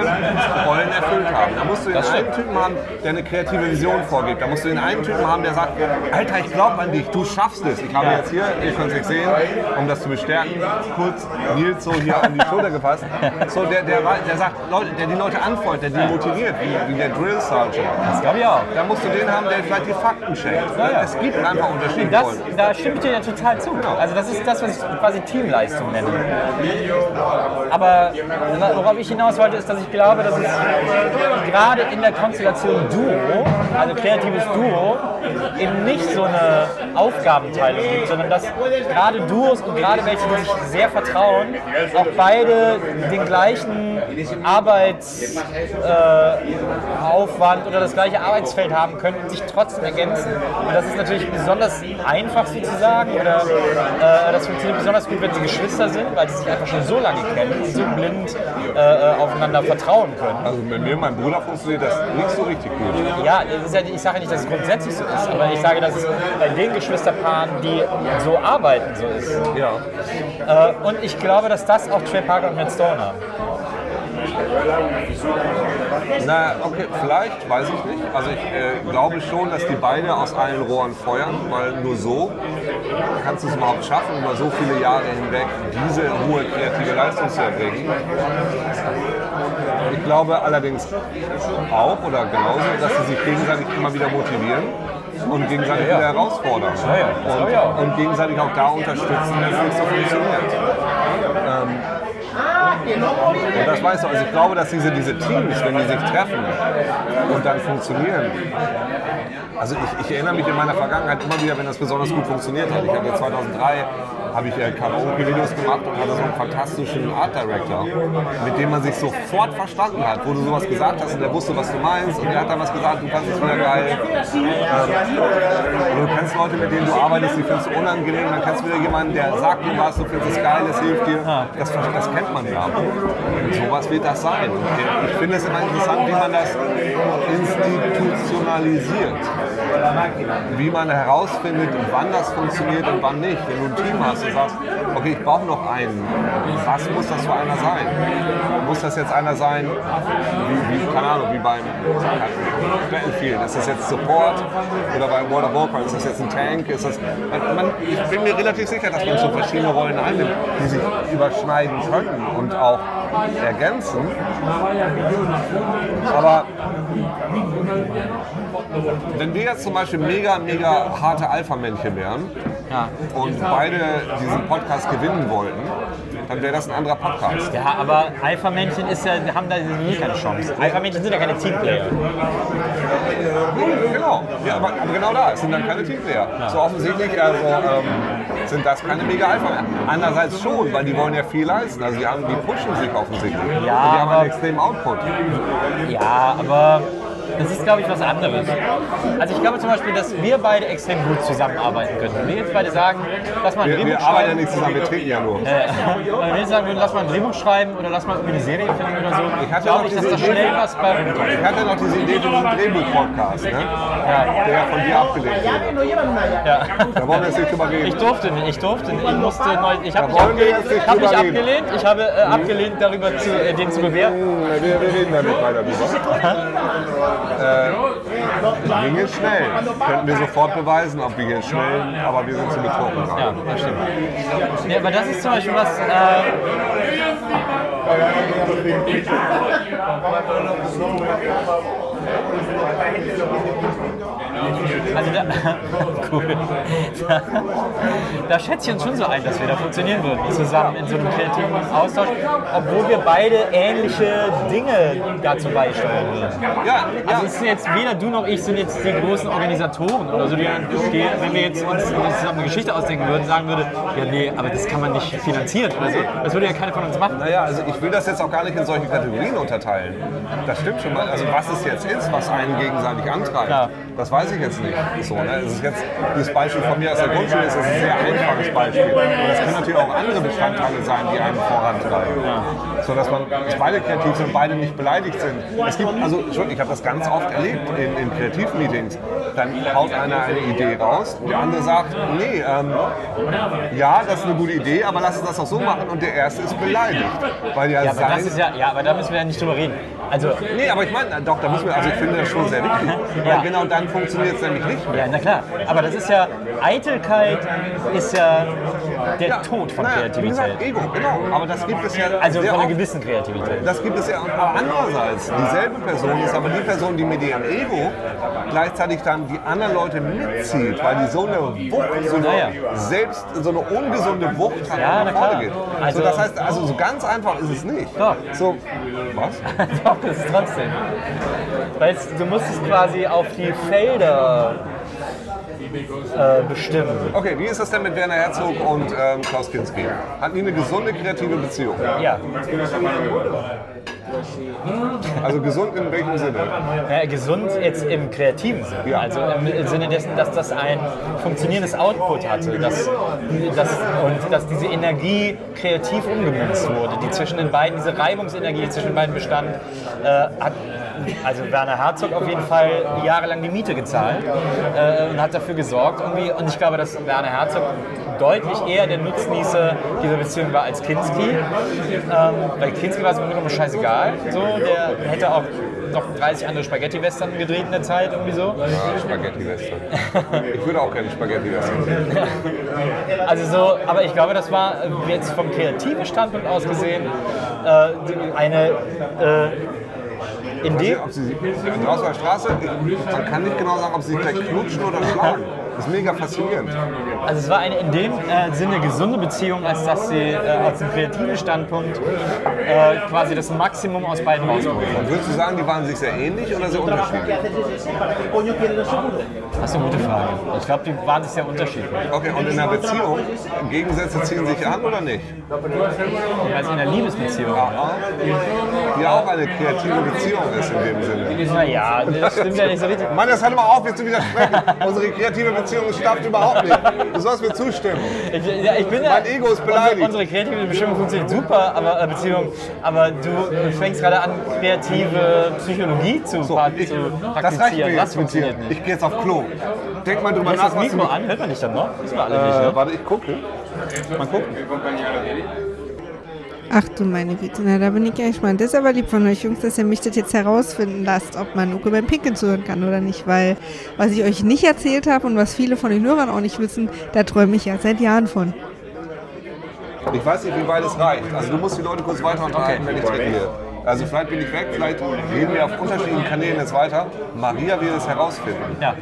Rollen erfüllt haben. Da musst du den einen Typen haben, der eine kreative Vision vorgibt. Da musst du den einen Typen haben, der sagt, Alter, ich glaube an dich, du schaffst es. Ich habe jetzt hier, ihr könnt es nicht sehen, um das zu bestärken, kurz Nils so hier an die Schulter gefasst. So, der, der, der sagt, Leute, der die Leute anfeuert, der die motiviert, wie, wie der Drill Sergeant. das glaube ich auch. Da musst du den haben, der vielleicht die Fakten checkt. ja. Es gibt einfach Das, Rollen. da stimme ich dir ja total zu. Also das ist das, was ich quasi Teamleistung nenne. Aber worauf ich hinaus wollte, ist, dass ich glaube, dass es gerade in der Konstellation Duo, also kreatives Duo, eben nicht so eine Aufgabenteilung gibt, sondern dass gerade Duos und gerade welche, die sich sehr vertrauen, auch beide den gleichen Arbeitsaufwand oder das gleiche Arbeitsfeld haben können und sich trotzdem ergänzen. Und das ist natürlich besonders einfach sozusagen oder äh, das funktioniert besonders gut, wenn sie Geschwister sind, weil sie sich einfach schon so lange kennen und so blind äh, äh, aufeinander vertrauen können. Also mit mir und meinem Bruder funktioniert das nicht so richtig gut. Ja, ja, ich sage nicht, dass es grundsätzlich so ist, aber ich sage, dass es bei den Geschwisterpaaren, die so arbeiten, so ist. Ja. Äh, und ich glaube, dass das auch Trey Parker und Matt Stone haben. Na, okay, vielleicht, weiß ich nicht. Also ich äh, glaube schon, dass die beide aus allen Rohren feuern, weil nur so kannst du es überhaupt schaffen, über so viele Jahre hinweg diese hohe kreative Leistung zu erbringen. Ich glaube allerdings auch oder genauso, dass sie sich gegenseitig immer wieder motivieren und gegenseitig wieder herausfordern. ja, das glaube ich auch. Und, und gegenseitig auch da unterstützen, wenn es nicht so funktioniert. Ähm, und das weißt du, also ich glaube, dass diese, diese Teams, wenn die sich treffen und dann funktionieren, also ich, ich erinnere mich in meiner Vergangenheit immer wieder, wenn das besonders gut funktioniert hat. Ich hatte 2003 habe ich äh, Karaoke-Videos gemacht und hatte so einen fantastischen Art Director, mit dem man sich sofort verstanden hat, wo du sowas gesagt hast und der wusste, was du meinst und der hat dann was gesagt, du fandest es wieder geil. Ähm, du kennst Leute, mit denen du arbeitest, die findest du unangenehm, dann kennst du wieder jemanden, der sagt dir was, du findest es geil, es hilft dir. Das, das kennt man ja. Und sowas wird das sein. Ich finde es immer interessant, wie man das institutionalisiert. Wie man herausfindet, wann das funktioniert und wann nicht. Wenn du ein Team hast und sagst, okay, ich brauche noch einen, was muss das für einer sein? Muss das jetzt einer sein, wie, wie keine Ahnung, wie beim Battlefield? Ist das jetzt Support oder bei World of Warcraft? Ist das jetzt ein Tank? Ist das, man, ich bin mir relativ sicher, dass man so verschiedene Rollen einnimmt, die sich überschneiden können und auch ergänzen. Aber wenn wir jetzt zum Beispiel mega, mega harte Alpha-Männchen wären Ja. und beide diesen Podcast gewinnen wollten, dann wäre das ein anderer Podcast. Ja, aber Alpha-Männchen ist ja, haben da sowieso keine Chance. Alpha-Männchen sind ja keine Teamplayer. Genau, ja, aber, aber genau da, es sind dann keine Teamplayer. So offensichtlich also, ähm, sind das keine mega Alpha. Andererseits schon, weil die wollen ja viel leisten. Also die, haben, die pushen sich offensichtlich. Ja, Und die haben aber- einen extremen Output. Ja, aber das ist, glaube ich, was anderes. Also ich glaube zum Beispiel, dass wir beide extrem gut zusammenarbeiten können. Wenn wir jetzt beide sagen, lass mal ein Wir, Drehbuch wir arbeiten ja schreiben. nicht zusammen, wir trinken ja nur. Äh, wenn wir jetzt sagen würden, lass mal ein Drehbuch schreiben oder lass mal irgendwie eine Serie filmen oder so, Ich hatte glaube noch ich, dass da Idee- schnell was bei rumkommt. Ich hatte noch diese Idee für diesen Drehbuch-Podcast, ne? der ja von dir abgelehnt wurde. Ja. Da wollen wir jetzt nicht drüber Ich reden. durfte nicht, ich durfte nicht, ich musste neu, ich habe Da mich wollen wir abgelehnt, jetzt nicht ich habe mich abgelehnt, ich habe äh, abgelehnt, darüber zu, äh, den zu bewerten. Hm, Wir, wir reden da nicht weiter drüber. Äh, ging es schnell. Könnten wir sofort beweisen, ob wir hier schnell, aber wir sind zu betrunken Ja, gerade. das stimmt. Ja, aber das ist zum Beispiel was. Äh, also da, cool. Da, da schätze ich uns schon so ein, dass wir da funktionieren würden, zusammen in so einem kreativen Austausch, obwohl wir beide ähnliche Dinge dazu beisteuern würden. Ja, Also es sind jetzt weder du noch ich sind jetzt die großen Organisatoren oder so, die, die wenn wir jetzt uns zusammen eine Geschichte ausdenken würden, sagen würde, ja nee, aber das kann man nicht finanzieren oder so. Das würde ja keiner von uns machen. Naja, also ich will das jetzt auch gar nicht in solche Kategorien unterteilen. Das stimmt schon mal. Also was es jetzt ist, was einen gegenseitig antreibt, Klar. das weiß ich jetzt nicht. So, ne? Es ist jetzt, dieses Beispiel von mir aus der Grundschule ist, das ist ein sehr einfaches Beispiel. Und das können natürlich auch andere Bestandteile sein, die einen vorantreiben. So dass man dass beide kreativ sind und beide nicht beleidigt sind. Es gibt, also ich habe das ganz oft erlebt in, in Kreativmeetings. Dann haut einer eine Idee raus und der andere sagt, nee, ähm, ja, das ist eine gute Idee, aber lass uns das auch so machen. Und der Erste ist beleidigt. Weil ja, Ja, aber sein... das ist ja, ja, aber da müssen wir ja nicht drüber reden. Also, Nee, aber ich meine, doch, da müssen wir, also ich finde das schon sehr wichtig. Weil Ja. genau dann funktioniert es nämlich nicht mehr. ja, na klar. Aber das ist ja, Eitelkeit ist ja der Tod von Naja, wie gesagt, Kreativität. Ego, genau. Aber das gibt es ja Also von einer oft. gewissen Kreativität. Das gibt es ja aber andererseits. Dieselbe Person ist aber die Person, die mit ihrem Ego gleichzeitig dann die anderen Leute mitzieht, weil die so eine Wucht, so eine Naja. selbst so eine ungesunde Wucht hat, Ja, nach vorne klar. geht. Also- so, das heißt, also so ganz einfach ist es nicht. Doch. So, was? Doch, das ist trotzdem. Weil es- du musst es quasi auf die Felder äh, bestimmen. Okay, wie ist das denn mit Werner Herzog und ähm, Klaus Kinski? Hatten die eine gesunde kreative Beziehung? Ja. Also gesund in welchem Sinne? Ja, gesund jetzt im kreativen Sinne. Ja. Also im Sinne dessen, dass das ein funktionierendes Output hatte dass, dass, und dass diese Energie kreativ umgemünzt wurde, die zwischen den beiden, diese Reibungsenergie zwischen den beiden bestand, äh, hat also Werner Herzog auf jeden Fall jahrelang die Miete gezahlt äh, und hat dafür gesorgt irgendwie. Und ich glaube, dass Werner Herzog deutlich eher der Nutznießer dieser Beziehung war als Kinski. Ähm, weil Kinski war es im Grunde genommen scheißegal. So, der hätte auch noch 30 andere Spaghetti-Western gedreht in der Zeit, irgendwie so. Ja, Spaghetti-Western. Ich würde auch gerne Spaghetti-Western sehen. Also so, aber ich glaube, das war äh, jetzt vom kreativen Standpunkt aus gesehen äh, eine äh, in dem Ob sie, draußen auf der Straße, man kann nicht genau sagen, ob sie sich gleich knutschen oder schlagen. Das ist mega faszinierend. Also es war eine in dem äh, Sinne gesunde Beziehung, als dass sie äh, aus einem kreativen Standpunkt äh, quasi das Maximum aus beiden rausgeholt hat. Würdest du sagen, die waren sich sehr ähnlich oder sehr unterschiedlich? Das ist eine gute Frage. Ich glaube, die waren sich sehr unterschiedlich. Okay, und in einer Beziehung, Gegensätze ziehen sich an oder nicht? Also in einer Liebesbeziehung. Ja, die auch eine kreative Beziehung ist in dem Sinne. Naja, das stimmt ja nicht so richtig. Mann, jetzt hör mal auf, jetzt zu widersprechen. Unsere kreative Beziehung stafft überhaupt nicht. Du sollst mir zustimmen. Ich, ja, ich bin ja, Mein Ego ist beleidigt. Unsere, unsere kreative Bestimmung funktioniert super, aber äh, Beziehung, aber du fängst gerade an, kreative Psychologie zu, So, ich, zu das reicht mir praktizieren. Das funktioniert nicht. Ich gehe jetzt auf Klo. Denk mal drüber nach, das Mikro an? Hört man dich dann noch? Wissen wir alle nicht, Äh, ne? warte, ich gucke. Mal gucken. Ach du meine Güte, na da bin ich ja gespannt. Das ist aber lieb von euch Jungs, dass ihr mich das jetzt herausfinden lasst, ob man Uke beim Pinkeln zuhören kann oder nicht. Weil was ich euch nicht erzählt habe und was viele von den Hörern auch nicht wissen, da träume ich ja seit Jahren von. Ich weiß nicht, wie weit es reicht. Also du musst die Leute kurz weiter unterhalten, wenn ich weggehe. Also vielleicht bin ich weg, vielleicht reden wir auf unterschiedlichen Kanälen jetzt weiter. Maria wird es herausfinden. Ja.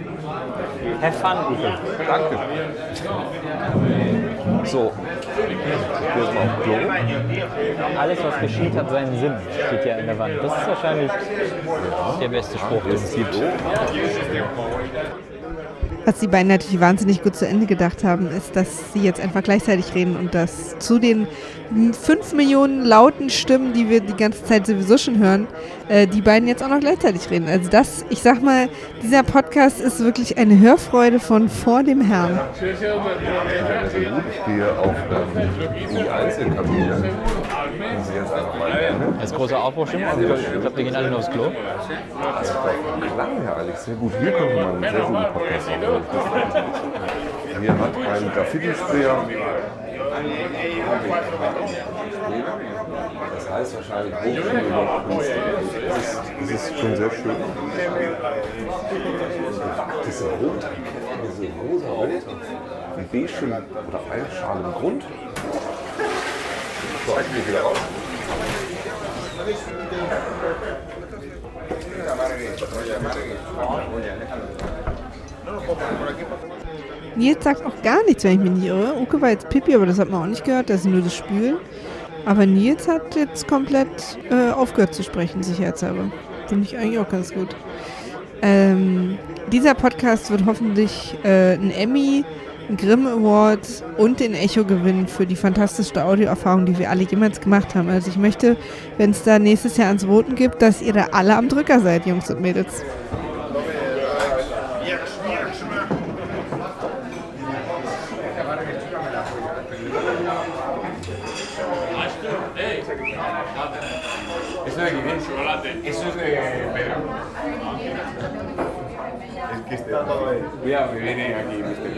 Have fun, Uwe. Danke. So. Jetzt mal auf Klo. Alles, was geschieht, hat seinen Sinn, steht ja in der Wand. Das ist wahrscheinlich der beste Spruch, den es gibt. Was die beiden natürlich wahnsinnig gut zu Ende gedacht haben, ist, dass sie jetzt einfach gleichzeitig reden und dass zu den 5 Millionen lauten Stimmen, die wir die ganze Zeit sowieso schon hören, äh, die beiden jetzt auch noch gleichzeitig reden. Also das, ich sag mal, dieser Podcast ist wirklich eine Hörfreude von vor dem Herrn. Ich gehe auf ähm, die Einzelkabine. Und sie jetzt einfach mal nennen. Das große Aufbruchstimmung. Also ich glaube, wir gehen alle nur aufs Klo. Also vom Klang her eigentlich sehr gut. Hier könnte man einen sehr guten Podcast aufnehmen. Hier hat ein Graffiti-Sprayer. Das heißt wahrscheinlich Hochschule über Kunst. Das ist, das ist schon sehr schön. Diese Rot, diese rosa Rot, mit beige oder feinschalem Grund. So, ich wieder raus. Nils sagt auch gar nichts, wenn ich mich nicht irre. Uke war jetzt Pipi, aber das hat man auch nicht gehört, das ist nur das Spülen. Aber Nils hat jetzt komplett äh, aufgehört zu sprechen, sicherheitshalber. Finde ich eigentlich auch ganz gut. Ähm, dieser Podcast wird hoffentlich äh, einen Emmy, Grimm Award und den Echo gewinnen für die fantastischste Audioerfahrung, die wir alle jemals gemacht haben. Also ich möchte, wenn es da nächstes Jahr ans Voten gibt, dass ihr da alle am Drücker seid, Jungs und Mädels. Eso de aquí, ¿eh? Chocolate. Eso es de Pedro. Es que este... Cuidado, que viene aquí, Mr.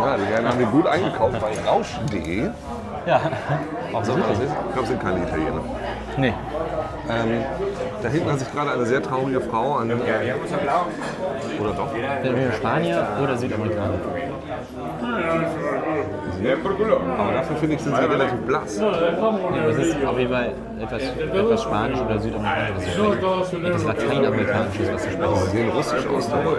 Ja, die Herren haben die gut eingekauft bei rausch.de. Ja. Sag mal, was ist? Ich glaube, es sind keine Italiener. Nee. Ähm, da hinten hat sich gerade eine sehr traurige Frau an. Oder doch? Spanier oder Südamerikaner. Aber dafür finde ich, sind sie relativ blass. Das ist auf jeden Fall etwas, etwas Spanisch oder Südamerikanisch, sie. Etwas Lateinamerikanisches, was sie Sie sprechen. sehen russisch aus dabei.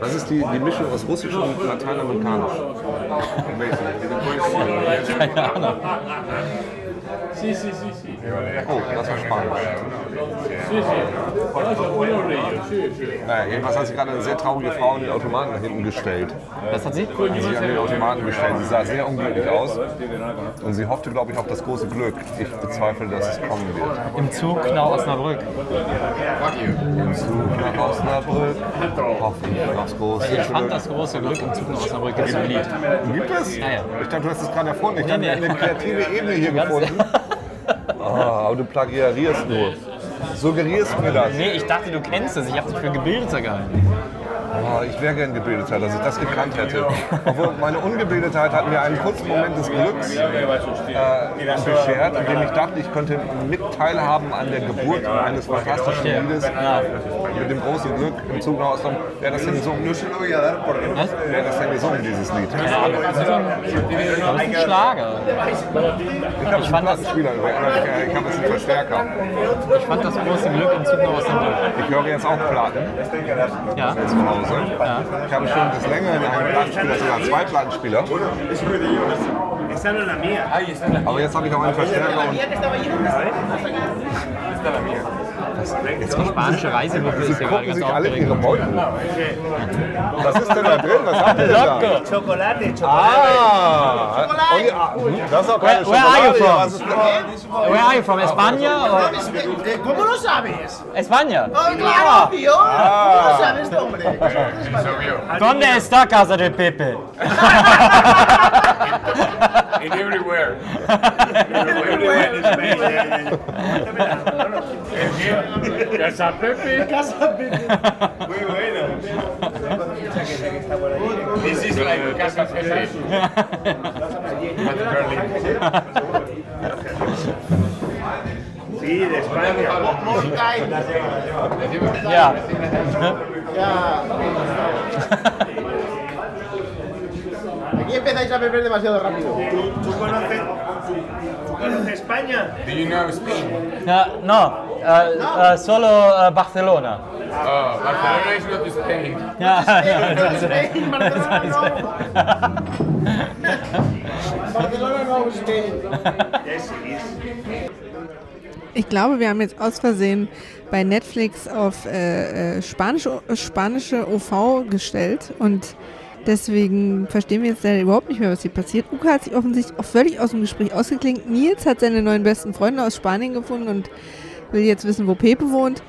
Was ist die, die Mischung aus russisch und lateinamerikanisch? Keine Ahnung. Sì, sì, sì, sì. Oh, das war Spanisch. Sì, sì. Adesso poi lo io, sì, sì. Naja, jedenfalls hat sich gerade eine sehr traurige Frau an den Automaten da hinten gestellt. Was hat sie? Hat sich an den Automaten gestellt. Sie sah sehr unglücklich aus. Und sie hoffte, glaube ich, auf das große Glück. Ich bezweifle, dass es kommen wird. Im Zug nach Osnabrück. Im Zug nach Osnabrück. Hoffen wir aufs große Ich fand Glück. das große Glück im Zug nach Osnabrück gibt es ein Lied. Gibt es? Ja, ja. Ich dachte, du hast es gerade erfunden. Ich dachte, wir nee. hätten eine kreative Ebene hier gefunden. Ah, aber du plagiarierst nur. Suggerierst mir das. Nee, ich dachte, du kennst es. Ich habe dich für gebildeter gehalten. Oh, ich wäre gern gebildeter, dass ich das gekannt hätte. Obwohl meine Ungebildetheit hat mir einen kurzen Moment des Glücks äh, beschert, indem ich dachte, ich könnte mit teilhaben an der Geburt eines fantastischen Liedes. Mit dem großen Glück im Zug nach Ostern. Wer hat das denn gesungen? Was? Wer hat das denn gesungen, dieses Lied? Das ist ein Schlager. Ich habe einen Plattenspieler. Ich, ich habe jetzt einen Verstärker. Ich fand das große Glück im Zug nach Osnabrück. Ich höre jetzt auch Platten Ja. Zu Hause. Ich habe schon des Längeren einen Plattenspieler, sogar zwei Plattenspieler. Aber jetzt habe ich auch einen Verstärker und Die spanische Reisegruppe ist hier gerade gucken ganz sich alle aufgeregt. Was ist denn da drin? Was habt ihr denn da? Chocolate, chocolate. Ah, und, ja, das ist auch keine Where- where are you Schokolade. from? Where are you from? España? Or? ¿Cómo lo sabes? España. Oh, claro, tío. ¿Cómo lo sabes, hombre? ¿Dónde está Casa del Pepe? In everywhere. Everywhere in Spain. Casa Pepe. Muy bueno. This is like Casa Pepe. But Berlin. Sí, de España. Ja. Aquí empezáis a beber demasiado rápido. ¿Tú conoces, ¿tú conoces España? Do you know Spain? ja no, äh, äh, solo äh, Barcelona. Oh, Barcelona is not Spain. Ja, ja, No, Spain, Barcelona no. Barcelona no, Spain. Yes, it is. Ich glaube, wir haben jetzt aus Versehen bei Netflix auf äh, äh, spanische, spanische OV gestellt und deswegen verstehen wir jetzt leider überhaupt nicht mehr, was hier passiert. Uka hat sich offensichtlich auch völlig aus dem Gespräch ausgeklinkt. Nils hat seine neuen besten Freunde aus Spanien gefunden und will jetzt wissen, wo Pepe wohnt.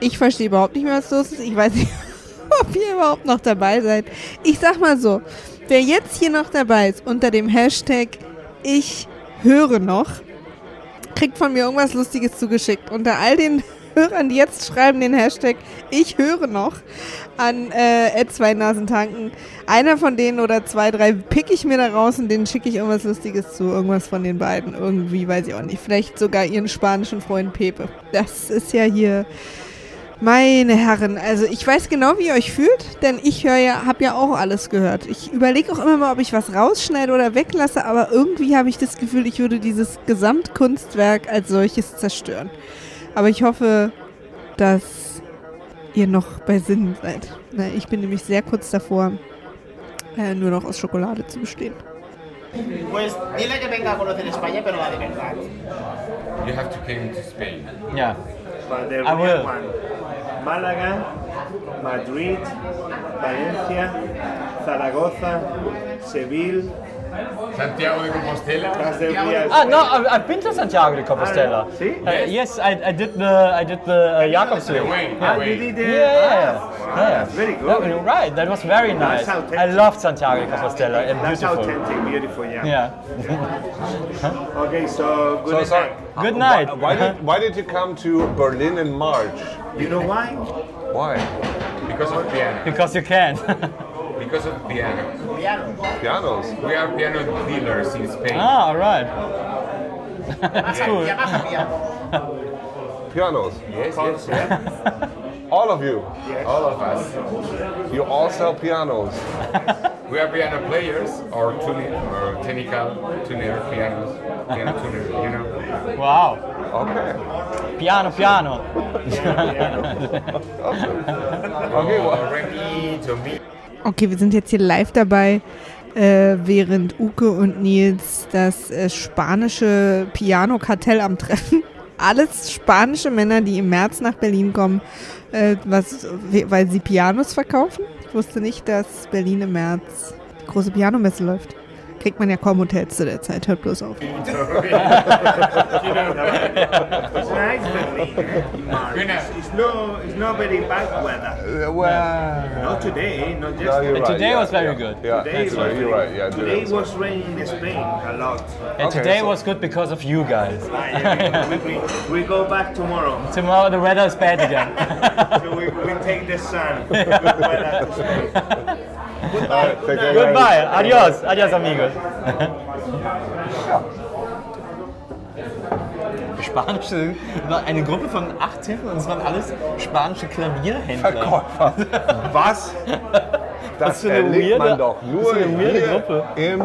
Ich verstehe überhaupt nicht mehr, was los ist. Ich weiß nicht, ob ihr überhaupt noch dabei seid. Ich sag mal so, wer jetzt hier noch dabei ist unter dem Hashtag Ich höre noch, kriegt von mir irgendwas Lustiges zugeschickt. Unter all den Hörern, die jetzt schreiben den Hashtag Ich höre noch an äh, zwei Nasen tanken. Einer von denen oder zwei, drei pick ich mir da raus und denen schicke ich irgendwas Lustiges zu. Irgendwas von den beiden. Irgendwie, weiß ich auch nicht. Vielleicht sogar ihren spanischen Freund Pepe. Das ist ja hier. Meine Herren, also ich weiß genau, wie ihr euch fühlt, denn ich höre ja, habe ja auch alles gehört. Ich überlege auch immer mal, ob ich was rausschneide oder weglasse, aber irgendwie habe ich das Gefühl, ich würde dieses Gesamtkunstwerk als solches zerstören. Aber ich hoffe, dass ihr noch bei Sinnen seid. Na, ich bin nämlich sehr kurz davor, äh, nur noch aus Schokolade zu bestehen. Pues dile que venga a conocer España, pero la de verdad. You have to come to Spain. Ja. But the I will. one. Málaga, Madrid, Valencia, Zaragoza, Seville. Santiago de Compostela. That's the real. Ah, no, I've, I've been to Santiago de Compostela. Ah, see? Uh, yes, I, I did the I did the uh, Jakobsweg. Way, Ah, you did Yeah, the. yeah, Wow, yeah. very good. That- you're right, that was very nice. I loved Santiago de Compostela and That's beautiful. authentic, beautiful, yeah. Yeah. Okay, so good So sorry. night. Good night. Why did, why did you come to Berlin in March? You know why? Why? Because of piano. Because you can. Because of piano. Pianos. We are piano dealers in Spain. ah, alright. That's cool. Pianos. Yes, yes. All of you. All of us. You all sell pianos. We are piano players or tuner or technical tuner pianos. Piano tuner, you know. Wow. Okay. Piano, piano. Okay, well, Or Remy, Tommy. Okay, wir sind jetzt hier live dabei, äh, während Uke und Nils das äh, spanische Piano-Kartell am Treffen. Alles spanische Männer, die im März nach Berlin kommen, äh, was, weil sie Pianos verkaufen. Ich wusste nicht, dass Berlin im März die große Pianomesse läuft. Kriegt man ja kaum Hotels zu der Zeit, hört bloß auf. It's nice Berlin in March. It's no, it's not very bad weather. uh, well, Not today, not yesterday. you're right. Today yeah, was very yeah. good. Yeah, Today that's was right. You're right. Yeah, Today that's was raining in Spain a lot. And Okay, today so- was good because of you guys. we, we go back tomorrow. Tomorrow the weather is bad again. So we, we we take the sun. Goodbye. Care, Goodbye, adios, adios amigos. Spanische, eine Gruppe von acht Typen und es waren alles spanische Klavierhändler. Verkäufer. Was? Das für eine erlebt weirde- man doch nur was eine weirde hier Gruppe. im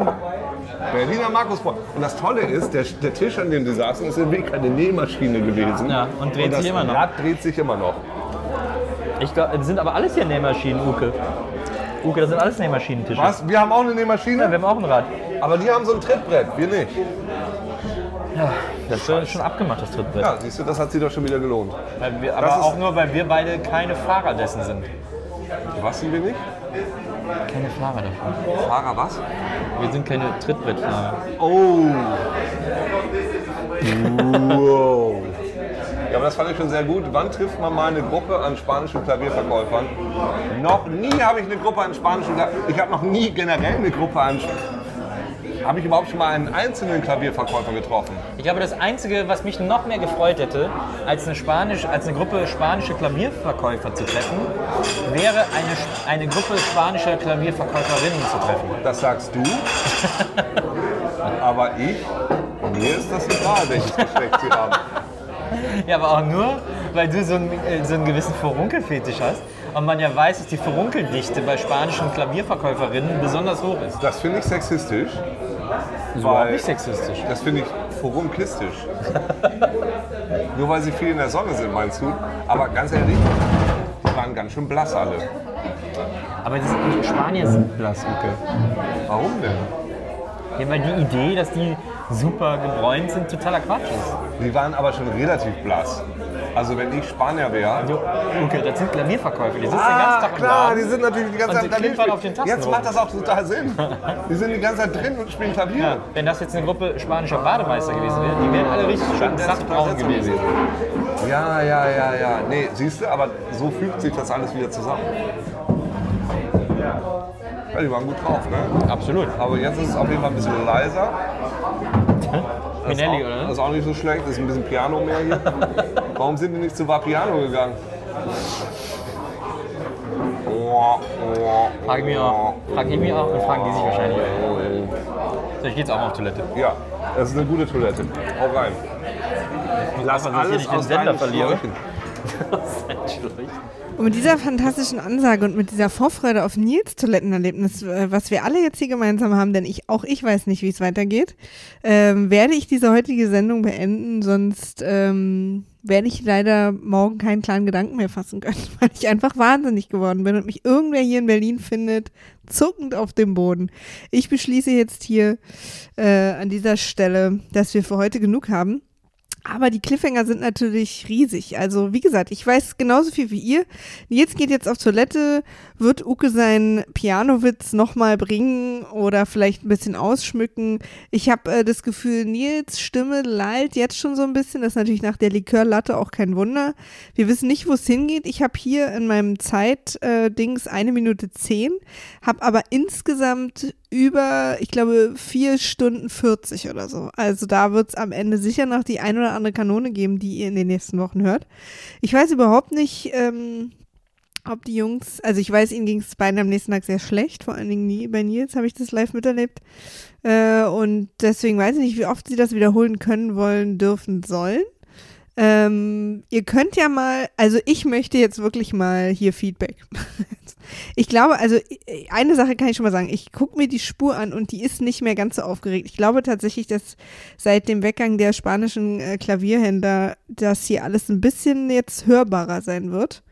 Berliner Markusport. Und das Tolle ist, der, der Tisch, an dem die saßen, ist in Wirklichkeit eine Nähmaschine gewesen. Ja, und dreht das sich immer noch. Rad dreht sich immer noch. Ich glaube, das sind aber alles hier Nähmaschinen, Uke. Uke, das sind alles Nähmaschinentische. Was? Wir haben auch eine Nähmaschine, Ja, wir haben auch ein Rad. aber die haben so ein Trittbrett, wir nicht. Das ist schon abgemacht, das Trittbrett. Ja, siehst du, das hat sich doch schon wieder gelohnt. Wir, aber auch nur, weil wir beide keine Fahrer dessen sind. Was sind wir nicht? Keine Fahrer davon. Fahrer was? Wir sind keine Trittbrettfahrer. Oh. Wow. Ja, aber das fand ich schon sehr gut. Wann trifft man mal eine Gruppe an spanischen Klavierverkäufern? Noch nie habe ich eine Gruppe an spanischen Kla- Ich habe noch nie generell eine Gruppe an. Habe ich überhaupt schon mal einen einzelnen Klavierverkäufer getroffen? Ich glaube, das Einzige, was mich noch mehr gefreut hätte, als eine, Spanisch, als eine Gruppe spanische Klavierverkäufer zu treffen, wäre eine, eine Gruppe spanischer Klavierverkäuferinnen zu treffen. Das sagst du. aber ich, mir ist das egal, welches Geschlecht sie haben. Ja, aber auch nur, weil du so einen, äh, so einen gewissen Furunkelfetisch hast und man ja weiß, dass die Furunkeldichte bei spanischen Klavierverkäuferinnen besonders hoch ist. Das finde ich sexistisch. Das ist überhaupt nicht sexistisch. Das finde ich furunkistisch. Nur weil sie viel in der Sonne sind, meinst du? Aber ganz ehrlich, die waren ganz schön blass alle. Aber das, die Spanier sind blass, Uke. Warum denn? Ja, weil die Idee, dass die super gebräunt sind, totaler Quatsch ist. Die waren aber schon relativ blass. Also wenn ich Spanier wäre. Jo, Uke, das sind Klavierverkäufer, die sitzen den ganzen Tag im klar, Laden. die sind natürlich die ganze Zeit auf den Tasten Jetzt macht das auch total Sinn. Die sind die ganze Zeit drin und spielen Klavier. Ja, wenn das jetzt eine Gruppe spanischer Bademeister gewesen wäre, die wären alle richtig schön saftbraun gewesen. Ja, ja, ja, ja. Nee, siehst du, aber so fügt sich das alles wieder zusammen. Ja, die waren gut drauf, ne? Absolut. Aber jetzt ist es auf jeden Fall ein bisschen leiser. Das ist Minelli, auch, oder? Das ist auch nicht so schlecht, das ist ein bisschen Piano mehr hier. Warum sind die nicht zu Vapiano gegangen? Frag ich mich auch. Frag ich mich auch und fragen die sich wahrscheinlich auch. So, ich geh jetzt auch mal auf Toilette. Ja, das ist eine gute Toilette. Hau rein. Lass ich hier nicht den Sender deinen verliere. Schläuchen. Und mit dieser fantastischen Ansage und mit dieser Vorfreude auf Nils Toilettenerlebnis, äh, was wir alle jetzt hier gemeinsam haben, denn ich auch ich weiß nicht, wie es weitergeht, ähm, werde ich diese heutige Sendung beenden, sonst ähm, werde ich leider morgen keinen klaren Gedanken mehr fassen können, weil ich einfach wahnsinnig geworden bin und mich irgendwer hier in Berlin findet, zuckend auf dem Boden. Ich beschließe jetzt hier äh, an dieser Stelle, dass wir für heute genug haben. Aber die Cliffhanger sind natürlich riesig. Also, wie gesagt, ich weiß genauso viel wie ihr. Nils geht jetzt auf Toilette, wird Uke seinen Pianowitz nochmal bringen oder vielleicht ein bisschen ausschmücken. Ich habe äh, das Gefühl, Nils Stimme lallt jetzt schon so ein bisschen. Das ist natürlich nach der Likörlatte auch kein Wunder. Wir wissen nicht, wo es hingeht. Ich habe hier in meinem Zeit-Dings eine Minute zehn, habe aber insgesamt über, ich glaube, vier Stunden 40 oder so. Also da wird es am Ende sicher noch die ein oder andere Kanone geben, die ihr in den nächsten Wochen hört. Ich weiß überhaupt nicht, ähm, ob die Jungs, also ich weiß, ihnen ging es beiden am nächsten Tag sehr schlecht, vor allen Dingen nie, bei Nils habe ich das live miterlebt. Äh, und deswegen weiß ich nicht, wie oft sie das wiederholen können, wollen, dürfen, sollen. Ähm, ihr könnt ja mal, also ich möchte jetzt wirklich mal hier Feedback. Ich glaube, also äh, eine Sache kann ich schon mal sagen. Ich gucke mir die Spur an und die ist nicht mehr ganz so aufgeregt. Ich glaube tatsächlich, dass seit dem Weggang der spanischen äh, Klavierhändler das hier alles ein bisschen jetzt hörbarer sein wird.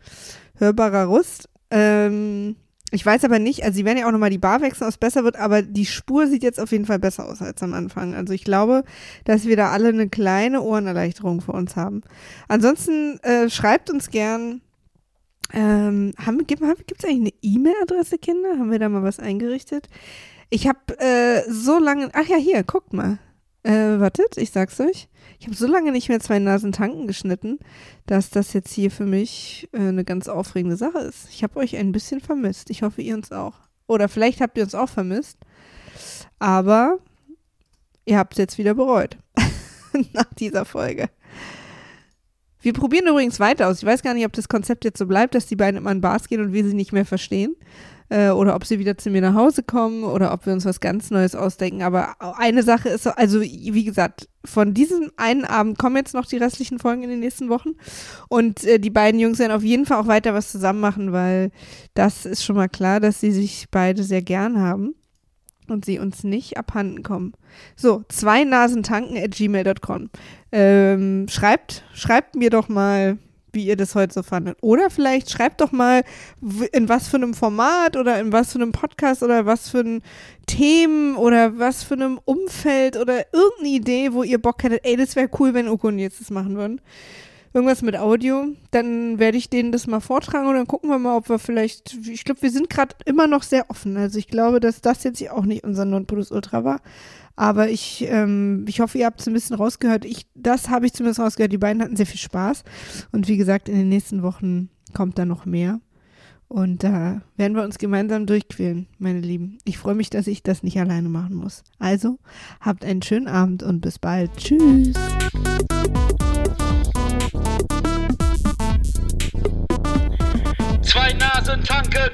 Hörbarer Rust. Ähm, ich weiß aber nicht, also sie werden ja auch nochmal die Bar wechseln, ob es besser wird, aber die Spur sieht jetzt auf jeden Fall besser aus als am Anfang. Also ich glaube, dass wir da alle eine kleine Ohrenerleichterung für uns haben. Ansonsten äh, schreibt uns gern, ähm, gibt es eigentlich eine E-Mail-Adresse, Kinder? Haben wir da mal was eingerichtet? Ich habe äh, so lange, ach ja, hier, guckt mal. Äh, wartet, ich sag's euch. Ich habe so lange nicht mehr zwei Nasen tanken geschnitten, dass das jetzt hier für mich äh, eine ganz aufregende Sache ist. Ich habe euch ein bisschen vermisst. Ich hoffe, ihr uns auch. Oder vielleicht habt ihr uns auch vermisst. Aber ihr habt es jetzt wieder bereut. Nach dieser Folge. Wir probieren übrigens weiter aus. Ich weiß gar nicht, ob das Konzept jetzt so bleibt, dass die beiden immer in Bars gehen und wir sie nicht mehr verstehen. Äh, oder ob sie wieder zu mir nach Hause kommen oder ob wir uns was ganz Neues ausdenken. Aber eine Sache ist, so, also wie gesagt, von diesem einen Abend kommen jetzt noch die restlichen Folgen in den nächsten Wochen. Und äh, die beiden Jungs werden auf jeden Fall auch weiter was zusammen machen, weil das ist schon mal klar, dass sie sich beide sehr gern haben und sie uns nicht abhanden kommen. So, zwei Nasen tanken at gmail.com. Ähm, schreibt, schreibt mir doch mal, wie ihr das heute so fandet. Oder vielleicht schreibt doch mal, in was für einem Format oder in was für einem Podcast oder was für ein Themen oder was für einem Umfeld oder irgendeine Idee, wo ihr Bock hättet, ey, das wäre cool, wenn Uko und jetzt das machen würden. Irgendwas mit Audio, dann werde ich denen das mal vortragen und dann gucken wir mal, ob wir vielleicht, ich glaube, wir sind gerade immer noch sehr offen. Also ich glaube, dass das jetzt hier auch nicht unser Nonplusultra war. Aber ich, ähm, ich hoffe, ihr habt es ein bisschen rausgehört. Ich, das habe ich zumindest rausgehört. Die beiden hatten sehr viel Spaß. Und wie gesagt, in den nächsten Wochen kommt da noch mehr. Und da werden wir uns gemeinsam durchquälen, meine Lieben. Ich freue mich, dass ich das nicht alleine machen muss. Also, habt einen schönen Abend und bis bald. Tschüss. Zwei Nasen tanken.